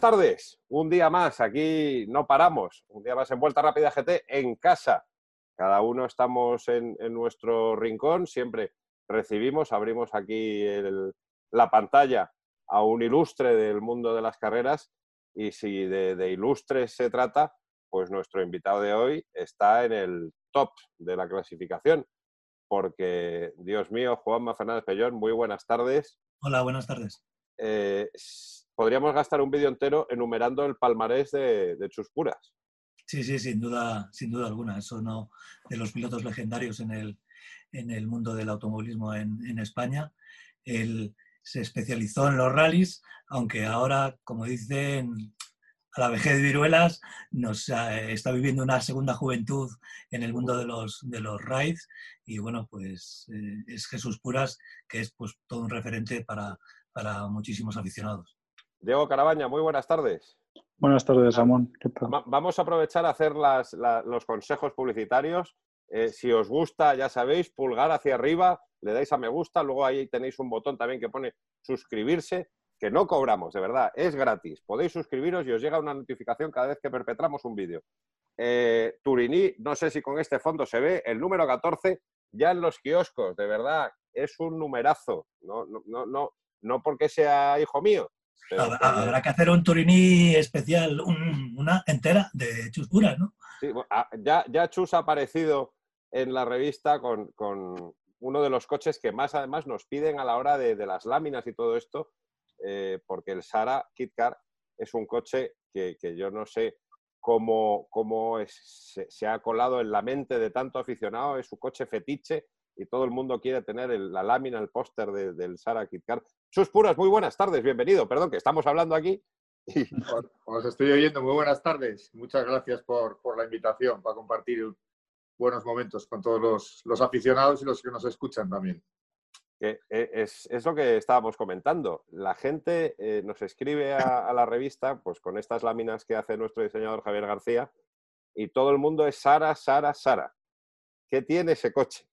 buenas tardes. Un día más, aquí no paramos. Un día más en Vuelta Rápida GT en casa. Cada uno estamos en, nuestro rincón. Siempre recibimos, abrimos aquí la pantalla a un ilustre del mundo de las carreras. Y si de, de ilustres se trata, pues nuestro invitado de hoy está en el top de la clasificación. Porque, Dios mío, Juanma Fernández Pellón, muy buenas tardes. Hola, buenas tardes. Eh, podríamos gastar un vídeo entero enumerando el palmarés de, de Chuspuras. Sí, sí, sin duda, sin duda alguna. Eso no de los pilotos legendarios en el, en el mundo del automovilismo en, España. Él se especializó en los rallies, aunque ahora, como dicen, a la vejez de viruelas, nos eh, está viviendo una segunda juventud en el mundo de los, de los rides. Y bueno, pues eh, es Jesús Puras, que es pues todo un referente para, para muchísimos aficionados. Diego Carabaña, muy buenas tardes. Buenas tardes, Ramón. Vamos a aprovechar a hacer los consejos publicitarios. Eh, si os gusta, ya sabéis, pulgar hacia arriba, le dais a me gusta, luego ahí tenéis un botón también que pone suscribirse, que no cobramos, de verdad, es gratis. Podéis suscribiros y os llega una notificación cada vez que perpetramos un vídeo. Eh, Turiní, no sé si con este fondo se ve, el número 14 ya en los kioscos, de verdad, es un numerazo. No, no, no, no porque sea hijo mío. Habrá que hacer un Turini especial, una entera de Chus Puras, ¿no? Sí, ah, ya, ya Chus ha aparecido en la revista con, uno de los coches que más además nos piden a la hora de, las láminas y todo esto, eh, porque el Sara Kitcar es un coche que, yo no sé cómo, cómo se, se, ha colado en la mente de tanto aficionado, es su coche fetiche y todo el mundo quiere tener la lámina, el póster del Sara Kitcar. Sus puras, muy buenas tardes, bienvenido. Perdón, que estamos hablando aquí. Os estoy oyendo, muy buenas tardes. Muchas gracias por, la invitación para compartir buenos momentos con todos los, aficionados y los que nos escuchan también. Eh, es, lo que estábamos comentando. La gente eh, nos escribe a, a, la revista pues, con estas láminas que hace nuestro diseñador Javier García y todo el mundo es Sara, Sara, Sara. ¿Qué tiene ese coche?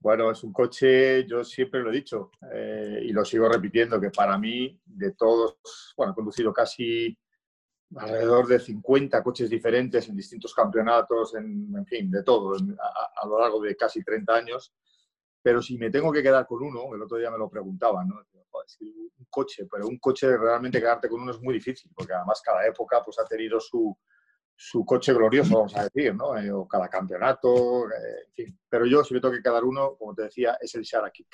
Bueno, es un coche, yo siempre lo he dicho eh, y lo sigo repitiendo, que para mí, de todos, bueno, he conducido casi alrededor de 50 coches diferentes en distintos campeonatos, en, fin, de todo, a, lo largo de casi 30 años. Pero si me tengo que quedar con uno, el otro día me lo preguntaban, ¿no? un coche, pero un coche realmente quedarte con uno es muy difícil, porque además cada época pues, ha tenido su, su coche glorioso, vamos a decir, ¿no? Eh, o cada campeonato, eh, en fin. Pero yo, si me tengo que quedar uno, como te decía, es el Shara Kit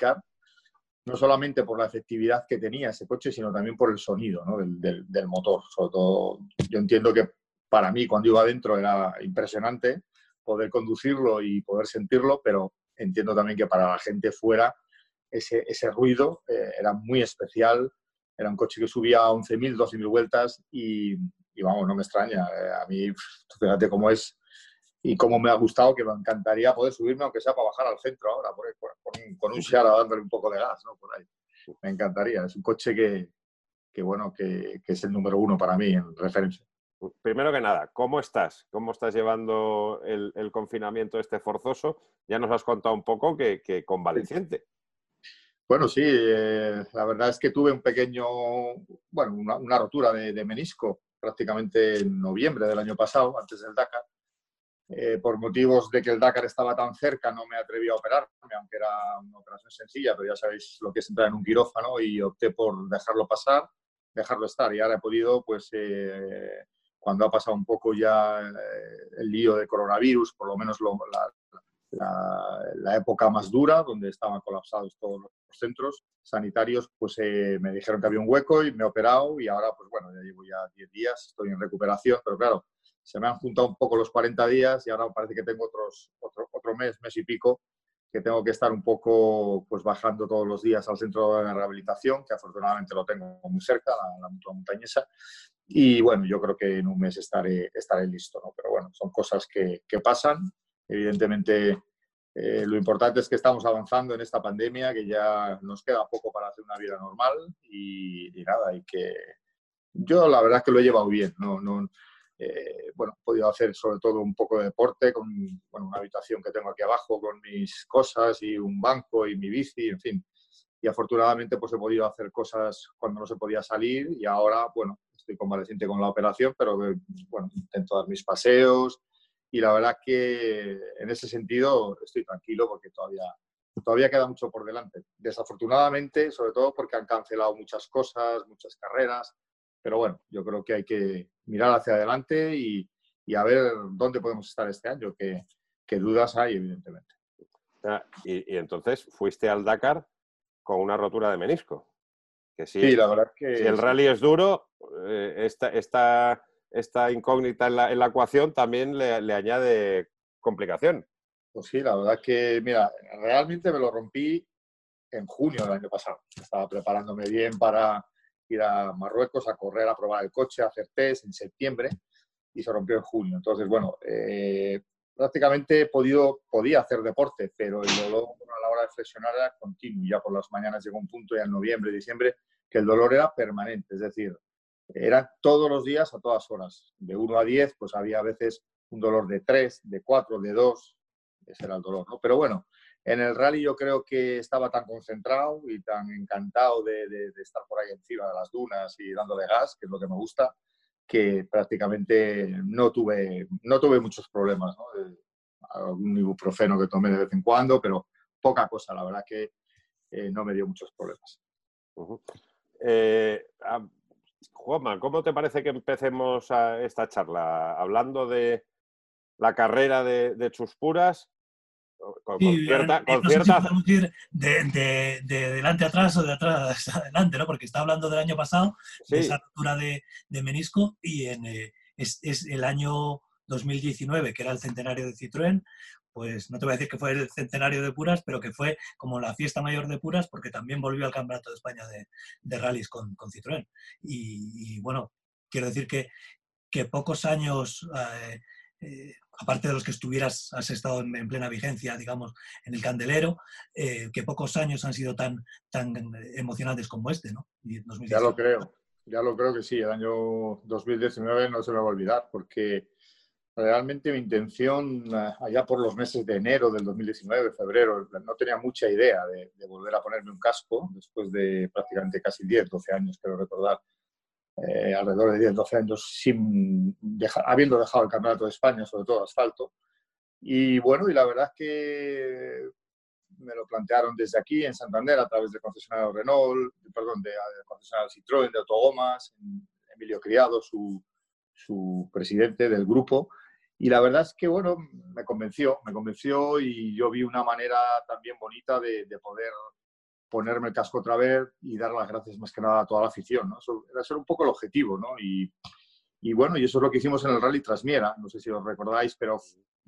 no solamente por la efectividad que tenía ese coche, sino también por el sonido ¿no? del, del, motor. Sobre todo, yo entiendo que para mí, cuando iba adentro, era impresionante poder conducirlo y poder sentirlo, pero entiendo también que para la gente fuera, ese, ese ruido eh, era muy especial. Era un coche que subía a 11.000, 12.000 vueltas y, y vamos, no me extraña. Eh, a mí, fíjate cómo es y cómo me ha gustado, que me encantaría poder subirme, aunque sea para bajar al centro ahora, con, un Shara dándole un poco de gas, ¿no? Por ahí. Me encantaría. Es un coche que, que bueno, que, que, es el número uno para mí en referencia. Primero que nada, ¿cómo estás? ¿Cómo estás llevando el, el confinamiento este forzoso? Ya nos has contado un poco que, que convaleciente. Bueno, sí, eh, la verdad es que tuve un pequeño, bueno, una, una rotura de, de, menisco prácticamente en noviembre del año pasado, antes del Dakar. Eh, por motivos de que el Dakar estaba tan cerca, no me atreví a operarme, aunque era una operación sencilla, pero ya sabéis lo que es entrar en un quirófano y opté por dejarlo pasar, dejarlo estar. Y ahora he podido, pues, eh, cuando ha pasado un poco ya eh, el lío de coronavirus, por lo menos lo, la, la, época más dura, donde estaban colapsados todos los centros sanitarios, pues eh, me dijeron que había un hueco y me he operado y ahora, pues bueno, ya llevo ya 10 días, estoy en recuperación, pero claro, se me han juntado un poco los 40 días y ahora parece que tengo otros, otro, otro mes, mes y pico, que tengo que estar un poco pues bajando todos los días al centro de rehabilitación, que afortunadamente lo tengo muy cerca, la, mutua montañesa. Y bueno, yo creo que en un mes estaré, estaré listo, ¿no? Pero bueno, son cosas que, que pasan Evidentemente, eh, lo importante es que estamos avanzando en esta pandemia, que ya nos queda poco para hacer una vida normal y, nada, y que yo la verdad es que lo he llevado bien. No, no, eh, bueno, he podido hacer sobre todo un poco de deporte con bueno, una habitación que tengo aquí abajo con mis cosas y un banco y mi bici, en fin. y afortunadamente pues he podido hacer cosas cuando no se podía salir y ahora, bueno, estoy convaleciente con la operación, pero bueno, intento dar mis paseos y la verdad que en ese sentido estoy tranquilo porque todavía, todavía queda mucho por delante. Desafortunadamente, sobre todo porque han cancelado muchas cosas, muchas carreras, pero bueno, yo creo que hay que mirar hacia adelante y, y a ver dónde podemos estar este año, que, que dudas hay, evidentemente. Y, y, entonces fuiste al Dakar con una rotura de menisco. Que sí, la verdad que... Si el rally es duro, eh, esta, esta, esta, incógnita en la, ecuación también le, añade complicación. Pues sí, la verdad que, mira, realmente me lo rompí en junio del año pasado. Estaba preparándome bien para ir a Marruecos a correr, a probar el coche, a hacer test en septiembre y se rompió en junio. Entonces, bueno, eh, prácticamente he podido, podía hacer deporte, pero el dolor a la hora de flexionar era continuo. Ya por las mañanas llegó un punto, ya en noviembre, diciembre, que el dolor era permanente. Es decir, era todos los días a todas horas. De 1 a 10, pues había a veces un dolor de 3, de 4, de 2. Ese era el dolor, ¿no? Pero bueno, en el rally yo creo que estaba tan concentrado y tan encantado de, estar por ahí encima de las dunas y dándole gas, que es lo que me gusta, que prácticamente no tuve, no tuve muchos problemas. ¿no? Algún ibuprofeno que tomé de vez en cuando, pero poca cosa. La verdad que eh, no me dio muchos problemas. Juanma, ¿cómo te parece que empecemos esta charla? Hablando de la carrera de, de Chuspuras, con, sí, cierta, con no cierta... sé si ir de, de, de, delante a atrás o de atrás a adelante, ¿no? Porque está hablando del año pasado, sí. de esa ruptura de, menisco, y en, eh, es, es, el año 2019, que era el centenario de Citroën, pues no te voy a decir que fue el centenario de Puras, pero que fue como la fiesta mayor de Puras, porque también volvió al Campeonato de España de, de rallies con, con Citroën. Y, y, bueno, quiero decir que, que pocos años... Eh, eh, aparte de los que estuvieras, has estado en, en plena vigencia, digamos, en el candelero, eh, que pocos años han sido tan, tan emocionantes como este, ¿no? Ya lo creo, ya lo creo que sí. El año 2019 no se me va a olvidar, porque realmente mi intención, eh, allá por los meses de enero del 2019, febrero, no tenía mucha idea de, de volver a ponerme un casco, después de prácticamente casi 10, 12 años, quiero recordar, eh, alrededor de 10, 12 años, sin dejar, habiendo dejado el Campeonato de España, sobre todo asfalto. Y bueno, y la verdad es que me lo plantearon desde aquí, en Santander, a través del concesionario Renault, perdón, del de concesionario Citroën, de Autogomas, Emilio Criado, su, su presidente del grupo. Y la verdad es que, bueno, me convenció, me convenció y yo vi una manera también bonita de, de poder ponerme el casco otra vez y dar las gracias más que nada a toda la afición. ¿no? Eso era ser un poco el objetivo. ¿no? Y, y, bueno, y eso es lo que hicimos en el Rally Trasmiera. No sé si os recordáis, pero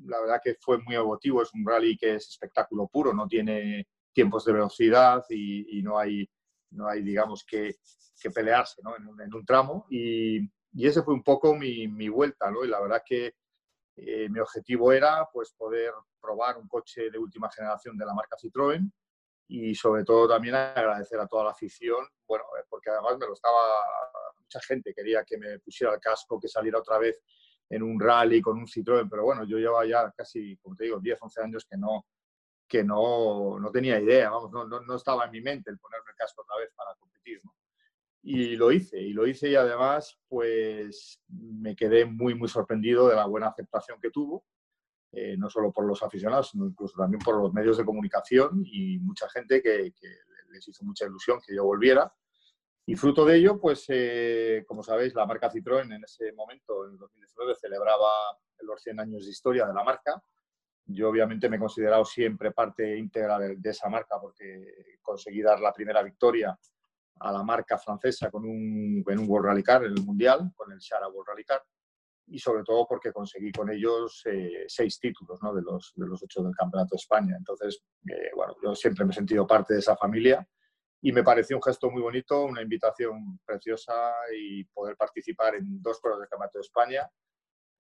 la verdad que fue muy emotivo. Es un rally que es espectáculo puro, no tiene tiempos de velocidad y, y no, hay, no hay, digamos, que, que pelearse ¿no? en, en, un, tramo. Y, y, ese fue un poco mi, mi vuelta. ¿no? Y la verdad que eh, mi objetivo era pues, poder probar un coche de última generación de la marca Citroën y sobre todo también agradecer a toda la afición, bueno, eh, porque además me lo estaba, mucha gente quería que me pusiera el casco, que saliera otra vez en un rally con un Citroën, pero bueno, yo llevaba ya casi, como te digo, 10, 11 años que no, que no, no tenía idea, vamos, no, no, no, estaba en mi mente el ponerme el casco otra vez para competir, ¿no? Y lo hice, y lo hice y además, pues me quedé muy, muy sorprendido de la buena aceptación que tuvo eh, no solo por los aficionados, sino incluso también por los medios de comunicación y mucha gente que, les hizo mucha ilusión que yo volviera. Y fruto de ello, pues, eh, como sabéis, la marca Citroën en ese momento, en 2019, celebraba los 100 años de historia de la marca. Yo obviamente me he considerado siempre parte íntegra de esa marca porque conseguí dar la primera victoria a la marca francesa con un, en un World Rally Car en el Mundial, con el Shara World Rally Car y sobre todo porque conseguí con ellos eh, seis títulos ¿no? de, los, de los ocho del Campeonato de España. Entonces, eh, bueno, yo siempre me he sentido parte de esa familia y me pareció un gesto muy bonito, una invitación preciosa y poder participar en dos pruebas del Campeonato de España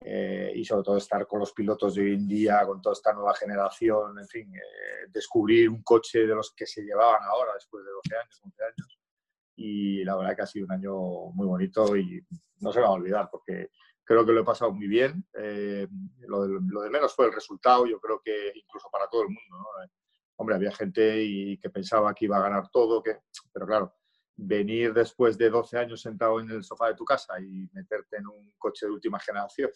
eh, y sobre todo estar con los pilotos de hoy en día, con toda esta nueva generación, en fin, eh, descubrir un coche de los que se llevaban ahora después de 12 años, 11 años. Y la verdad que ha sido un año muy bonito y no se va a olvidar porque creo que lo he pasado muy bien. Eh, lo, de, lo, de, menos fue el resultado, yo creo que incluso para todo el mundo. ¿no? hombre, había gente y que pensaba que iba a ganar todo, que, pero claro, venir después de 12 años sentado en el sofá de tu casa y meterte en un coche de última generación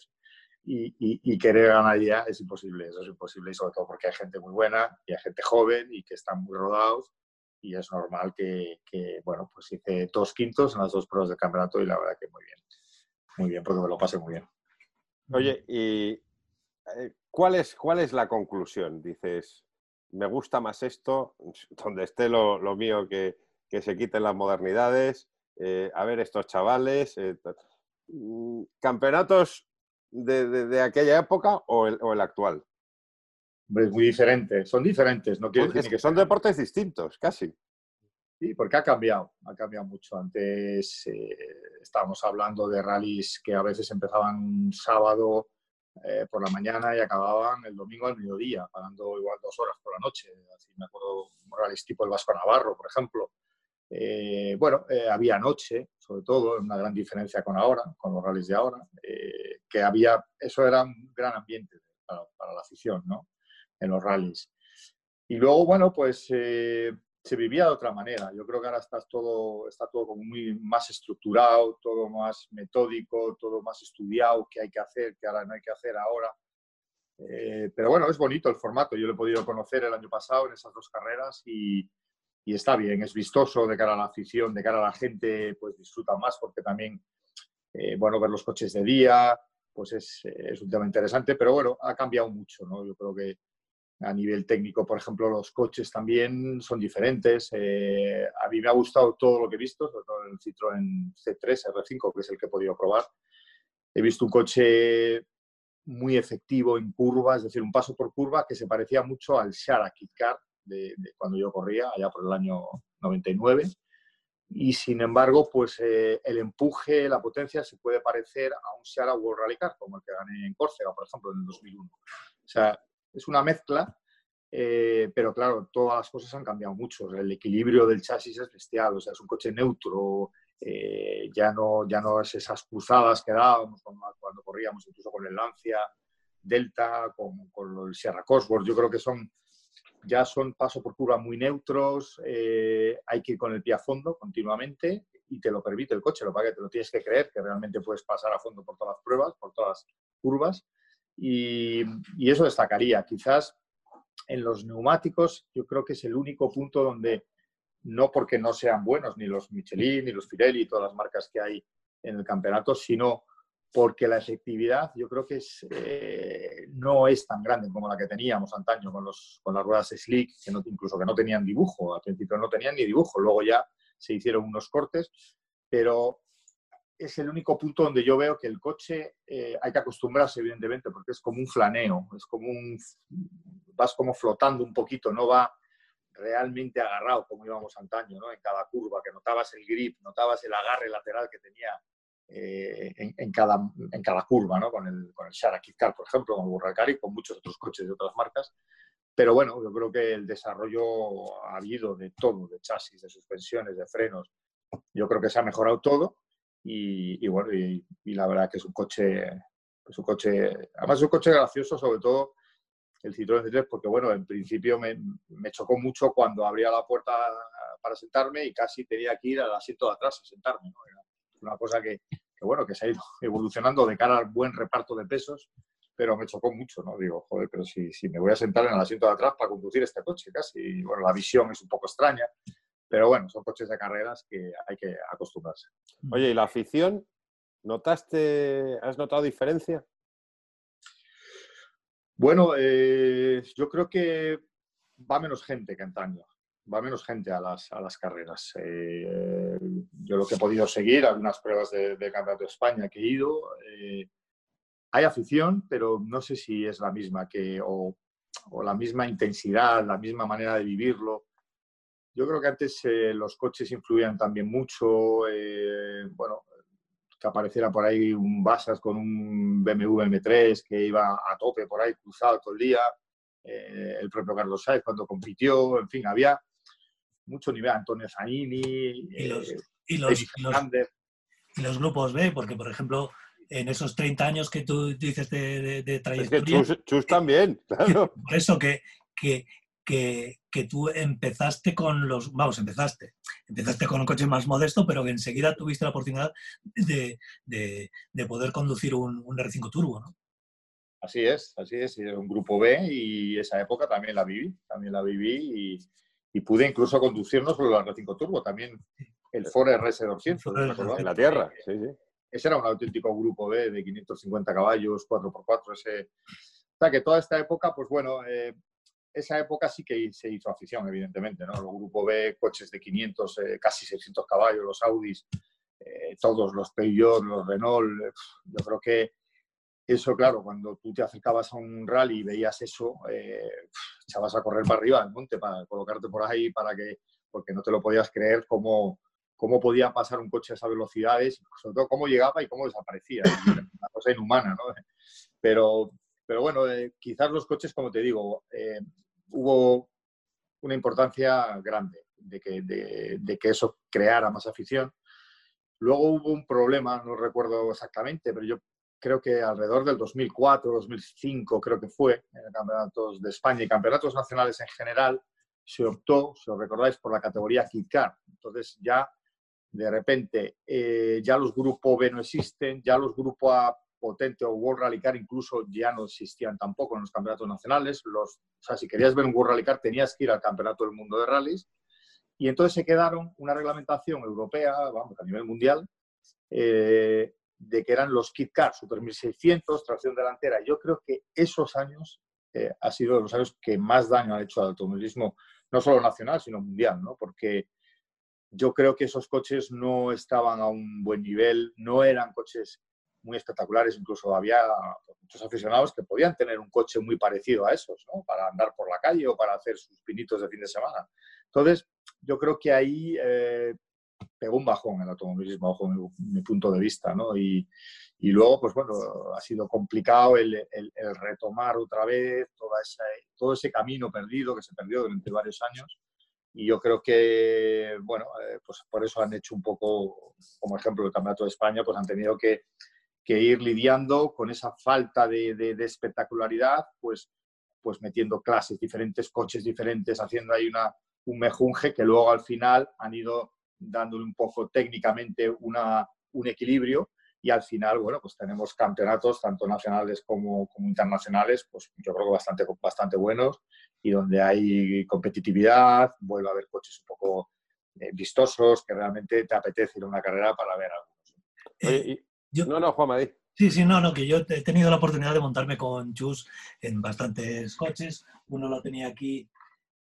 y, querer ganar ya es imposible, eso es imposible y sobre todo porque hay gente muy buena y hay gente joven y que están muy rodados y es normal que, bueno, pues hice dos quintos en las dos pruebas de campeonato y la verdad que muy bien, muy bien, porque me lo pasé muy bien. Oye, ¿y eh, cuál es, cuál es la conclusión? Dices, me gusta más esto, donde esté lo, mío que, se quiten las modernidades, eh, a ver estos chavales, eh, mm, campeonatos de, aquella época o el, actual? Es muy diferente, son diferentes. No quiero decir que son deportes distintos, casi. Sí, porque ha cambiado, ha cambiado mucho. Antes eh, estábamos hablando de rallies que a veces empezaban un sábado eh, por la mañana y acababan el domingo al mediodía, pagando igual dos horas por la noche. Así me acuerdo rallies tipo el Vasco Navarro, por ejemplo. Eh, bueno, había noche, sobre todo, una gran diferencia con ahora, con los rallies de ahora que había, eso era un gran ambiente para, la afición, ¿no? En los rallies. Y luego, bueno, pues eh, se vivía de otra manera. Yo creo que ahora está todo, está todo como muy más estructurado, todo más metódico, todo más estudiado, qué hay que hacer, qué ahora no hay que hacer ahora. Eh, pero bueno, es bonito el formato. Yo lo he podido conocer el año pasado en esas dos carreras y, y está bien, es vistoso de cara a la afición, de cara a la gente, pues disfruta más porque también, eh, bueno, ver los coches de día, pues es, un tema interesante, pero bueno, ha cambiado mucho, ¿no? Yo creo que a nivel técnico, por ejemplo, los coches también son diferentes. Eh, a mí me ha gustado todo lo que he visto, sobre todo el Citroën C3 R5, que es el que he podido probar. He visto un coche muy efectivo en curva, es decir, un paso por curva que se parecía mucho al Shara Kit Car de, cuando yo corría, allá por el año 99 y sin embargo, pues eh, el empuje, la potencia se puede parecer a un Seara World Rally Car, como el que gané en Córcega, por ejemplo, en el 2001. O sea, es una mezcla, eh, pero claro, todas las cosas han cambiado mucho. el equilibrio del chasis es bestial, o sea, es un coche neutro, eh, ya, no, ya no es esas cruzadas que dábamos cuando, corríamos, incluso con el Lancia, Delta, con, el Sierra Cosworth. Yo creo que son ya son paso por curva muy neutros, eh, hay que ir con el pie a fondo continuamente y te lo permite el coche, lo que te lo tienes que creer, que realmente puedes pasar a fondo por todas las pruebas, por todas las curvas y, eso destacaría. Quizás en los neumáticos yo creo que es el único punto donde, no porque no sean buenos ni los Michelin, ni los Pirelli, todas las marcas que hay en el campeonato, sino porque la efectividad yo creo que eh, no es tan grande como la que teníamos antaño con, los, con las ruedas slick, que incluso que no tenían dibujo, al principio no tenían ni dibujo, luego ya se hicieron unos cortes, pero es el único punto donde yo veo que el coche eh, hay que acostumbrarse, evidentemente, porque es como un flaneo, es como un, vas como flotando un poquito, no va realmente agarrado como íbamos antaño, ¿no? En cada curva, que notabas el grip, notabas el agarre lateral que tenía eh, en, cada, en cada curva, ¿no? con el, con el Car, por ejemplo, con el Burracar y con muchos otros coches de otras marcas. Pero bueno, yo creo que el desarrollo ha habido de todo, de chasis, de suspensiones, de frenos. Yo creo que se ha mejorado todo y, bueno, y, la verdad que es un coche, es un coche, además es un coche gracioso, sobre todo el Citroën C3, porque bueno, en principio me, me, chocó mucho cuando abría la puerta para sentarme y casi tenía que ir al asiento de atrás a sentarme. ¿no? una cosa que, bueno, que se ha ido evolucionando de cara al buen reparto de pesos, pero me chocó mucho, ¿no? Digo, joder, pero si, si me voy a sentar en el asiento de atrás para conducir este coche casi, bueno, la visión es un poco extraña, pero bueno, son coches de carreras que hay que acostumbrarse. Oye, ¿y la afición? ¿Notaste, has notado diferencia? Bueno, eh, yo creo que va menos gente que antaño va menos gente a las, a las carreras. Eh, yo lo que he podido seguir, algunas pruebas de, Campeonato de España que he ido, eh, hay afición, pero no sé si es la misma que, o, o, la misma intensidad, la misma manera de vivirlo. Yo creo que antes eh, los coches influían también mucho, bueno, que apareciera por ahí un Basas con un BMW M3 que iba a tope por ahí cruzado todo el día, el propio Carlos Sainz cuando compitió, en fin, había mucho nivel, Antonio Zaini, y los, eh, y los, grupos B, porque por ejemplo, en esos 30 años que tú dices de, de, trayectoria... Es que Chus, también, claro. Por eso que, que que, tú empezaste con los, vamos, empezaste, empezaste con un coche más modesto, pero que enseguida tuviste la oportunidad de, poder conducir un, R5 Turbo, ¿no? Así es, así es, un grupo B y esa época también la viví, también la viví y, pude incluso conducir no solo el R5 Turbo, también el Ford RS200. En la tierra, sí, sí. Ese era un auténtico grupo B de 550 caballos, 4x4, ese... O sea que toda esta época, pues bueno, eh, esa época sí que se hizo afición, evidentemente, ¿no? El grupo B, coches de 500, eh, casi 600 caballos, los Audis, eh, todos los Peugeot, los Renault, yo creo que eso, claro, cuando tú te acercabas a un rally y veías eso, eh, echabas a correr para arriba del monte, para colocarte por ahí, para que, porque no te lo podías creer cómo, cómo podía pasar un coche a esas velocidades, sobre todo cómo llegaba y cómo desaparecía. Una cosa inhumana, ¿no? Pero, pero bueno, eh, quizás los coches, como te digo, eh, hubo una importancia grande de que, de, que eso creara más afición. Luego hubo un problema, no recuerdo exactamente, pero yo creo que alrededor del 2004, 2005, creo que fue, en campeonatos de España y campeonatos nacionales en general, se optó, si os recordáis, por la categoría Kit Car. Entonces ya, de repente, eh, ya los grupos B no existen, ya los grupos A potente o World Rally Car incluso ya no existían tampoco en los campeonatos nacionales. Los, o sea, si querías ver un World Rally Car tenías que ir al Campeonato del Mundo de Rallys. Y entonces se quedaron una reglamentación europea, vamos, a nivel mundial, eh, de que eran los Kit Car, Super 1600, tracción delantera. Yo creo que esos años eh, han sido los años que más daño han hecho al automovilismo, no solo nacional, sino mundial, ¿no? Porque yo creo que esos coches no estaban a un buen nivel, no eran coches muy espectaculares, incluso había muchos aficionados que podían tener un coche muy parecido a esos, ¿no? para andar por la calle o para hacer sus pinitos de fin de semana. Entonces, yo creo que ahí eh, pegó un bajón el automovilismo, bajo mi, punto de vista, ¿no? Y, y, luego, pues bueno, ha sido complicado el, el, retomar otra vez toda esa, todo ese camino perdido que se perdió durante varios años. Y yo creo que, bueno, eh, pues por eso han hecho un poco, como ejemplo, el Campeonato de España, pues han tenido que que ir lidiando con esa falta de, espectacularidad, pues, pues metiendo clases diferentes, coches diferentes, haciendo ahí una, un mejunje que luego al final han ido dándole un poco técnicamente una, un equilibrio y al final, bueno, pues tenemos campeonatos tanto nacionales como, internacionales, pues yo creo que bastante, bastante buenos y donde hay competitividad, vuelve a haber coches un poco eh, vistosos que realmente te apetece ir a una carrera para ver algunos no, no, Juan Madrid. Sí, sí, no, no, que yo he tenido la oportunidad de montarme con Chus en bastantes coches. Uno lo tenía aquí,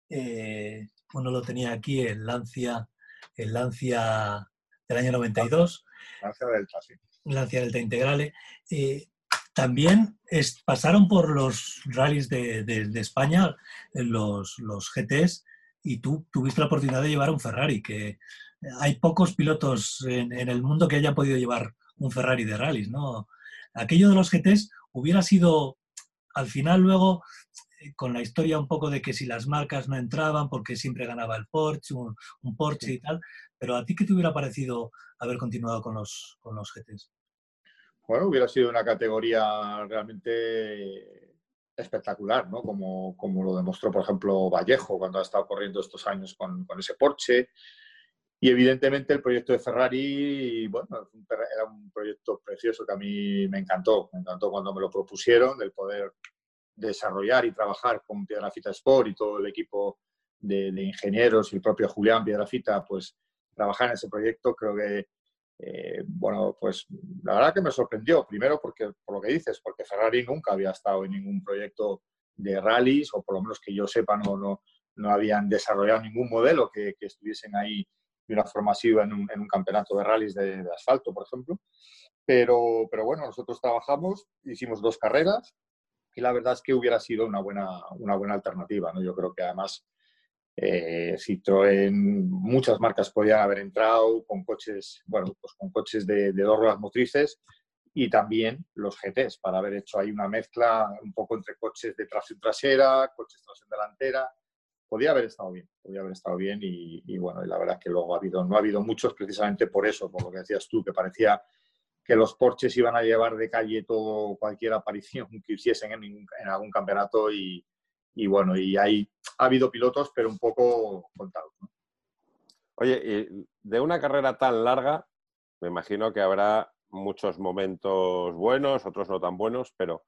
eh, uno lo tenía aquí, el Lancia, el Lancia del año 92. Lancia Delta, sí. Lancia Delta Integrale. Eh, también pasaron por los rallies de, España, los, los GTs, y tú tuviste la oportunidad de llevar un Ferrari, que hay pocos pilotos en, en el mundo que hayan podido llevar un Ferrari de rallies, ¿no? Aquello de los GTs hubiera sido, al final luego, eh, con la historia un poco de que si las marcas no entraban porque siempre ganaba el Porsche, un, Porsche y tal, pero ¿a ti qué te hubiera parecido haber continuado con los, con los GTs? Bueno, hubiera sido una categoría realmente espectacular, ¿no? Como, como lo demostró, por ejemplo, Vallejo cuando ha estado corriendo estos años con, con ese Porsche. Y evidentemente el proyecto de Ferrari, bueno, era un proyecto precioso que a mí me encantó. Me encantó cuando me lo propusieron, el poder desarrollar y trabajar con Piedrafita Sport y todo el equipo de, ingenieros y el propio Julián Piedrafita, pues trabajar en ese proyecto creo que, eh, bueno, pues la verdad que me sorprendió. Primero porque, por lo que dices, porque Ferrari nunca había estado en ningún proyecto de rallies, o por lo menos que yo sepa, no, no, no habían desarrollado ningún modelo que estuviesen ahí de una forma masiva en un, en un campeonato de rallies de, asfalto, por ejemplo. Pero, pero bueno, nosotros trabajamos, hicimos dos carreras y la verdad es que hubiera sido una buena, una buena alternativa. ¿no? Yo creo que además eh, Citroën, muchas marcas podían haber entrado con coches, bueno, pues con coches de, de dos ruedas motrices y también los GTs, para haber hecho ahí una mezcla un poco entre coches de tracción trasera, coches de tracción delantera podía haber estado bien, podía haber estado bien y, bueno, y la verdad es que luego ha habido, no ha habido muchos precisamente por eso, por lo que decías tú, que parecía que los Porsches iban a llevar de calle todo cualquier aparición que hiciesen en, algún campeonato y, bueno, y hay, ha habido pilotos, pero un poco contados. Oye, de una carrera tan larga, me imagino que habrá muchos momentos buenos, otros no tan buenos, pero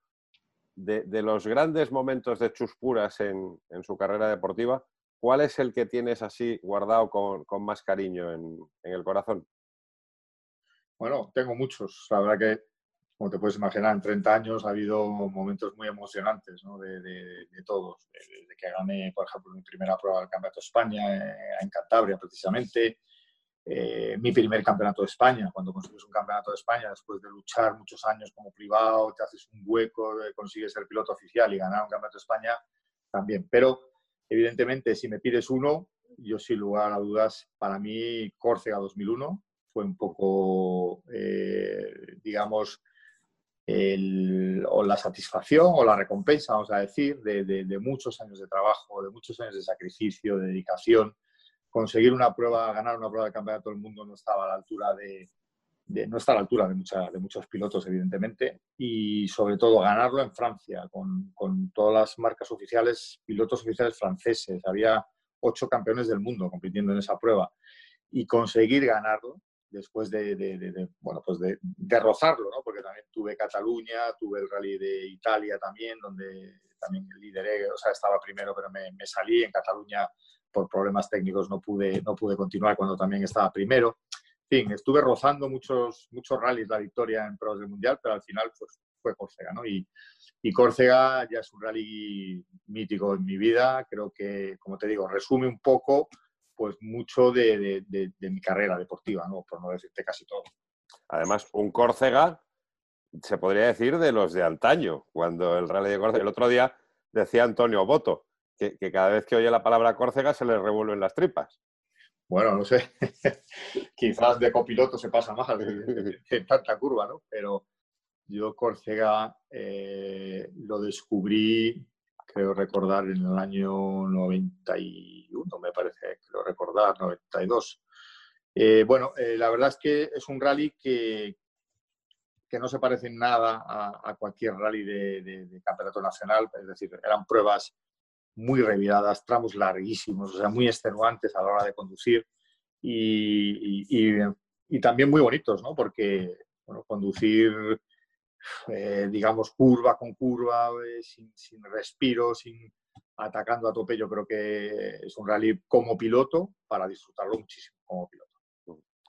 de, los grandes momentos de Chuspuras en, en, su carrera deportiva, ¿cuál es el que tienes así guardado con, más cariño en, el corazón? Bueno, tengo muchos. La verdad que, como te puedes imaginar, en 30 años ha habido momentos muy emocionantes de, todos. Desde que gané, por ejemplo, mi primera prueba del Campeonato de España eh, en Cantabria, precisamente, eh, mi primer campeonato de España, cuando consigues un campeonato de España, después de luchar muchos años como privado, te haces un hueco, eh, consigues ser piloto oficial y ganar un campeonato de España, también. Pero, evidentemente, si me pides uno, yo sin lugar a dudas, para mí Córcega 2001 fue un poco, eh, digamos, o la satisfacción o la recompensa, vamos a decir, de, de muchos años de trabajo, de muchos años de sacrificio, de dedicación, conseguir una prueba, ganar una prueba de campeonato del mundo no estaba a la altura de, no está a la altura de, de muchos pilotos, evidentemente, y sobre todo ganarlo en Francia, con, con, todas las marcas oficiales, pilotos oficiales franceses. Había ocho campeones del mundo compitiendo en esa prueba. Y conseguir ganarlo después de, de bueno, pues de, rozarlo, ¿no? porque también tuve Cataluña, tuve el Rally de Italia también, donde también lideré, o sea, estaba primero, pero me salí. En Cataluña por problemas técnicos no pude, no pude continuar cuando también estaba primero. En fin, estuve rozando muchos, muchos rallies la victoria en pruebas del Mundial, pero al final pues, fue Córcega, ¿no? Y, y Córcega ya es un rally mítico en mi vida. Creo que, como te digo, resume un poco pues mucho de, de, de, mi carrera deportiva, ¿no? por no decirte casi todo. Además, un Córcega se podría decir de los de antaño, cuando el rally de Córcega, el otro día decía Antonio Boto, que, cada vez que oye la palabra Córcega se le revuelven las tripas. Bueno, no sé, quizás de copiloto se pasa más en tanta curva, ¿no? Pero yo Córcega eh, lo descubrí, creo recordar, en el año 91, me parece, creo recordar, 92. Eh, bueno, eh, la verdad es que es un rally que, que no se parece en nada a, cualquier rally de, de, campeonato nacional, es decir, eran pruebas muy reviradas, tramos larguísimos, o sea, muy extenuantes a la hora de conducir y, y, también muy bonitos, ¿no? Porque bueno, conducir, eh, digamos, curva con curva, eh, sin, sin, respiro, sin atacando a tope, yo creo que es un rally como piloto para disfrutarlo muchísimo como piloto.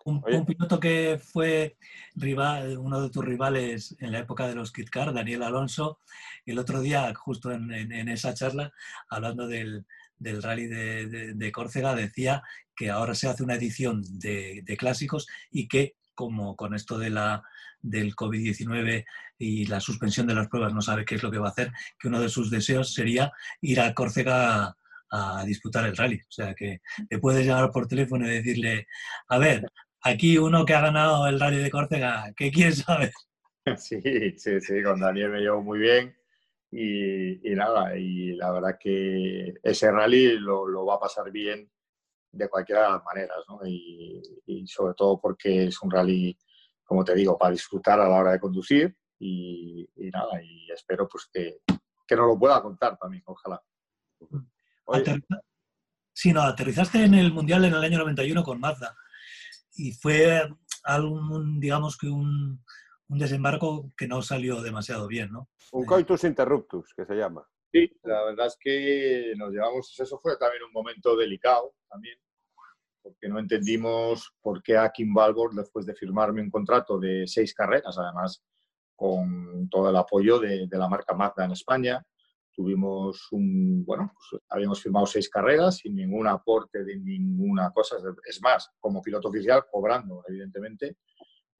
Un, piloto que fue rival, uno de tus rivales en la época de los Kit Car, Daniel Alonso, el otro día, justo en, esa charla, hablando del, rally de, Córcega, decía que ahora se hace una edición de, clásicos y que, como con esto de la, del COVID-19 y la suspensión de las pruebas no sabe qué es lo que va a hacer, que uno de sus deseos sería ir a Córcega a disputar el rally. O sea, que le puedes llamar por teléfono y decirle, a ver, aquí uno que ha ganado el Rally de Córcega, ¿qué quieres saber? Sí, sí, sí, con Daniel me llevo muy bien y, nada, y la verdad que ese rally lo, va a pasar bien de cualquiera de las maneras, ¿no? Y, sobre todo porque es un rally, como te digo, para disfrutar a la hora de conducir y, nada, y espero pues que, que nos lo pueda contar también, ojalá. Sí, no, aterrizaste en el Mundial en el año 91 con Mazda y fue algún, digamos que un, un, desembarco que no salió demasiado bien, ¿no? Un coitus interruptus, que se llama. Sí, la verdad es que nos llevamos, eso fue también un momento delicado también, porque no entendimos por qué a Kim Balbor, después de firmarme un contrato de seis carreras, además con todo el apoyo de, de la marca Mazda en España, tuvimos un, bueno, pues habíamos firmado seis carreras sin ningún aporte de ninguna cosa. Es más, como piloto oficial, cobrando, evidentemente.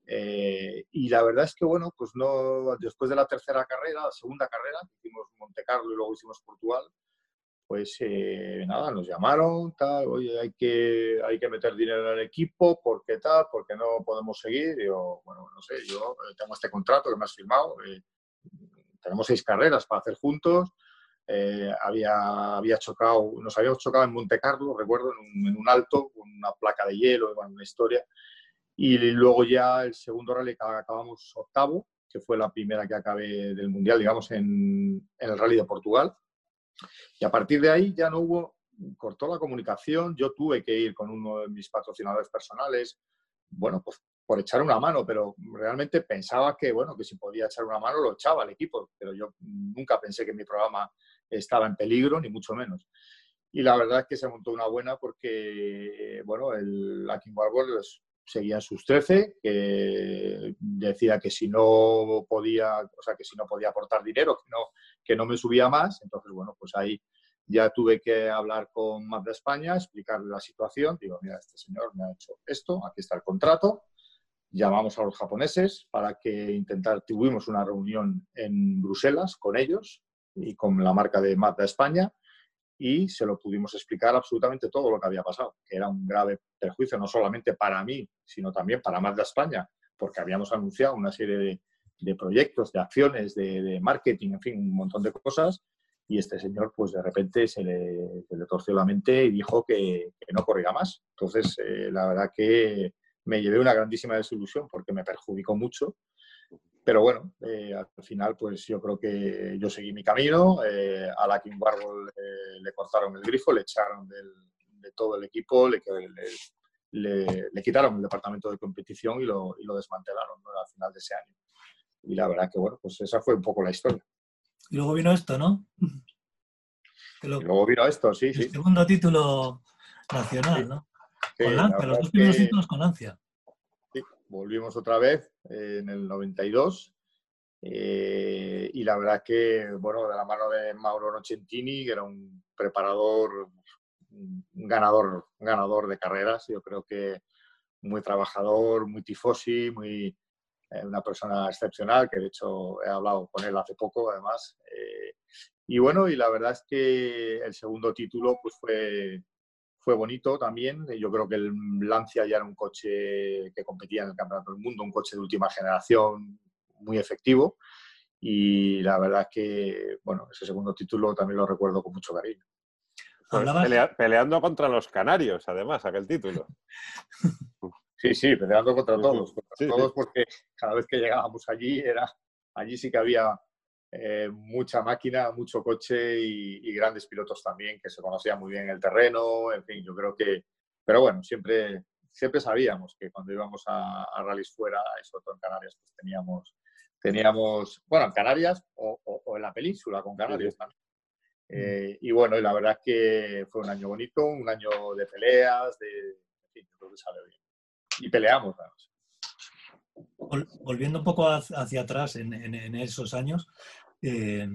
Eh, y la verdad es que, bueno, pues no, después de la tercera carrera, la segunda carrera, hicimos Monte Carlo y luego hicimos Portugal, pues eh, nada, nos llamaron, tal, oye, hay que, hay que meter dinero en el equipo, ¿por qué tal? ¿Por qué no podemos seguir? yo, bueno, no sé, yo tengo este contrato que me has firmado, eh, tenemos seis carreras para hacer juntos, eh, había, había chocado, nos habíamos chocado en Monte Carlo, recuerdo, en un, alto, con una placa de hielo, una historia. Y luego ya el segundo rally acabamos octavo, que fue la primera que acabé del Mundial, digamos, en, en el rally de Portugal. Y a partir de ahí ya no hubo, cortó la comunicación, yo tuve que ir con uno de mis patrocinadores personales, bueno, pues por echar una mano, pero realmente pensaba que, bueno, que si podía echar una mano lo echaba al equipo, pero yo nunca pensé que mi programa estaba en peligro, ni mucho menos. Y la verdad es que se montó una buena porque, bueno, el King Warble seguía sus 13, que decía que si no podía, o sea, que si no podía aportar dinero, que no, que no me subía más. Entonces, bueno, pues ahí ya tuve que hablar con Mazda España, explicarle la situación. Digo, mira, este señor me ha hecho esto, aquí está el contrato. Llamamos a los japoneses para que intentar, tuvimos una reunión en Bruselas con ellos y con la marca de Mazda España y se lo pudimos explicar absolutamente todo lo que había pasado, que era un grave perjuicio no solamente para mí, sino también para Mazda España, porque habíamos anunciado una serie de, proyectos, de acciones, de, marketing, en fin, un montón de cosas, y este señor, pues de repente se le, torció la mente y dijo que, no corría más. Entonces, eh, la verdad que me llevé una grandísima desilusión porque me perjudicó mucho pero bueno, eh, al final, pues yo creo que yo seguí mi camino. Eh, a la King Warhol eh, le cortaron el grifo, le echaron de todo el equipo, le, le, quitaron el departamento de competición y lo, y lo desmantelaron al final de ese año. Y la verdad que, bueno, pues esa fue un poco la historia. Y luego vino esto, ¿no? y luego vino esto, sí, el segundo título nacional, ¿no? con Lancia, los dos primeros títulos con Lancia volvimos otra vez eh, en el 92 eh, y la verdad que, bueno, de la mano de Mauro Nocentini, que era un preparador, un ganador, ganador de carreras, yo creo que muy trabajador, muy tifosi, muy, eh, una persona excepcional, que de hecho he hablado con él hace poco, además. y bueno, y la verdad es que el segundo título pues fue, fue bonito también. Yo creo que el Lancia ya era un coche que competía en el Campeonato del Mundo, un coche de última generación muy efectivo. Y la verdad es que, bueno, ese segundo título también lo recuerdo con mucho cariño. Pues peleando contra los canarios, además, aquel título. Sí, sí, peleando contra todos, todos porque cada vez que llegábamos allí era, allí sí que había eh, mucha máquina, mucho coche y, grandes pilotos también que se conocían muy bien el terreno, en fin, yo creo que, pero bueno, siempre, siempre sabíamos que cuando íbamos a, a rallies fuera, sobre todo en Canarias, pues teníamos, teníamos, bueno, en Canarias o, en la península con Canarias también. Eh, y bueno, y la verdad es que fue un año bonito, un año de peleas, de, en fin, yo creo que sale bien. Y peleamos, Volviendo un poco hacia atrás en, en esos años, eh,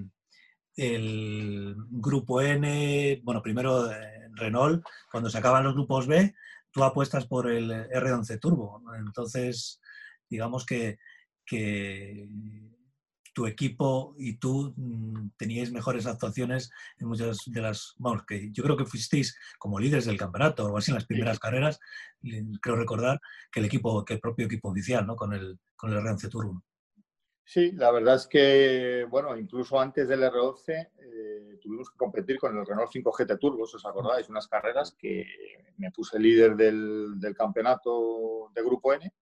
el grupo N, bueno, primero eh, Renault, cuando se acaban los grupos B, tú apuestas por el R11 Turbo. Entonces, digamos que, tu equipo y tú mm, teníais mejores actuaciones en muchas de las, vamos, que yo creo que fuisteis como líderes del campeonato o así en las primeras carreras, creo recordar que el equipo, que el propio equipo oficial, ¿no? Con el, con el R11 Turbo. Sí, la verdad es que, bueno, incluso antes del R12 eh, tuvimos que competir con el Renault 5 GT Turbo, ¿os acordáis? Unas carreras que me puse líder del, del, campeonato de Grupo N,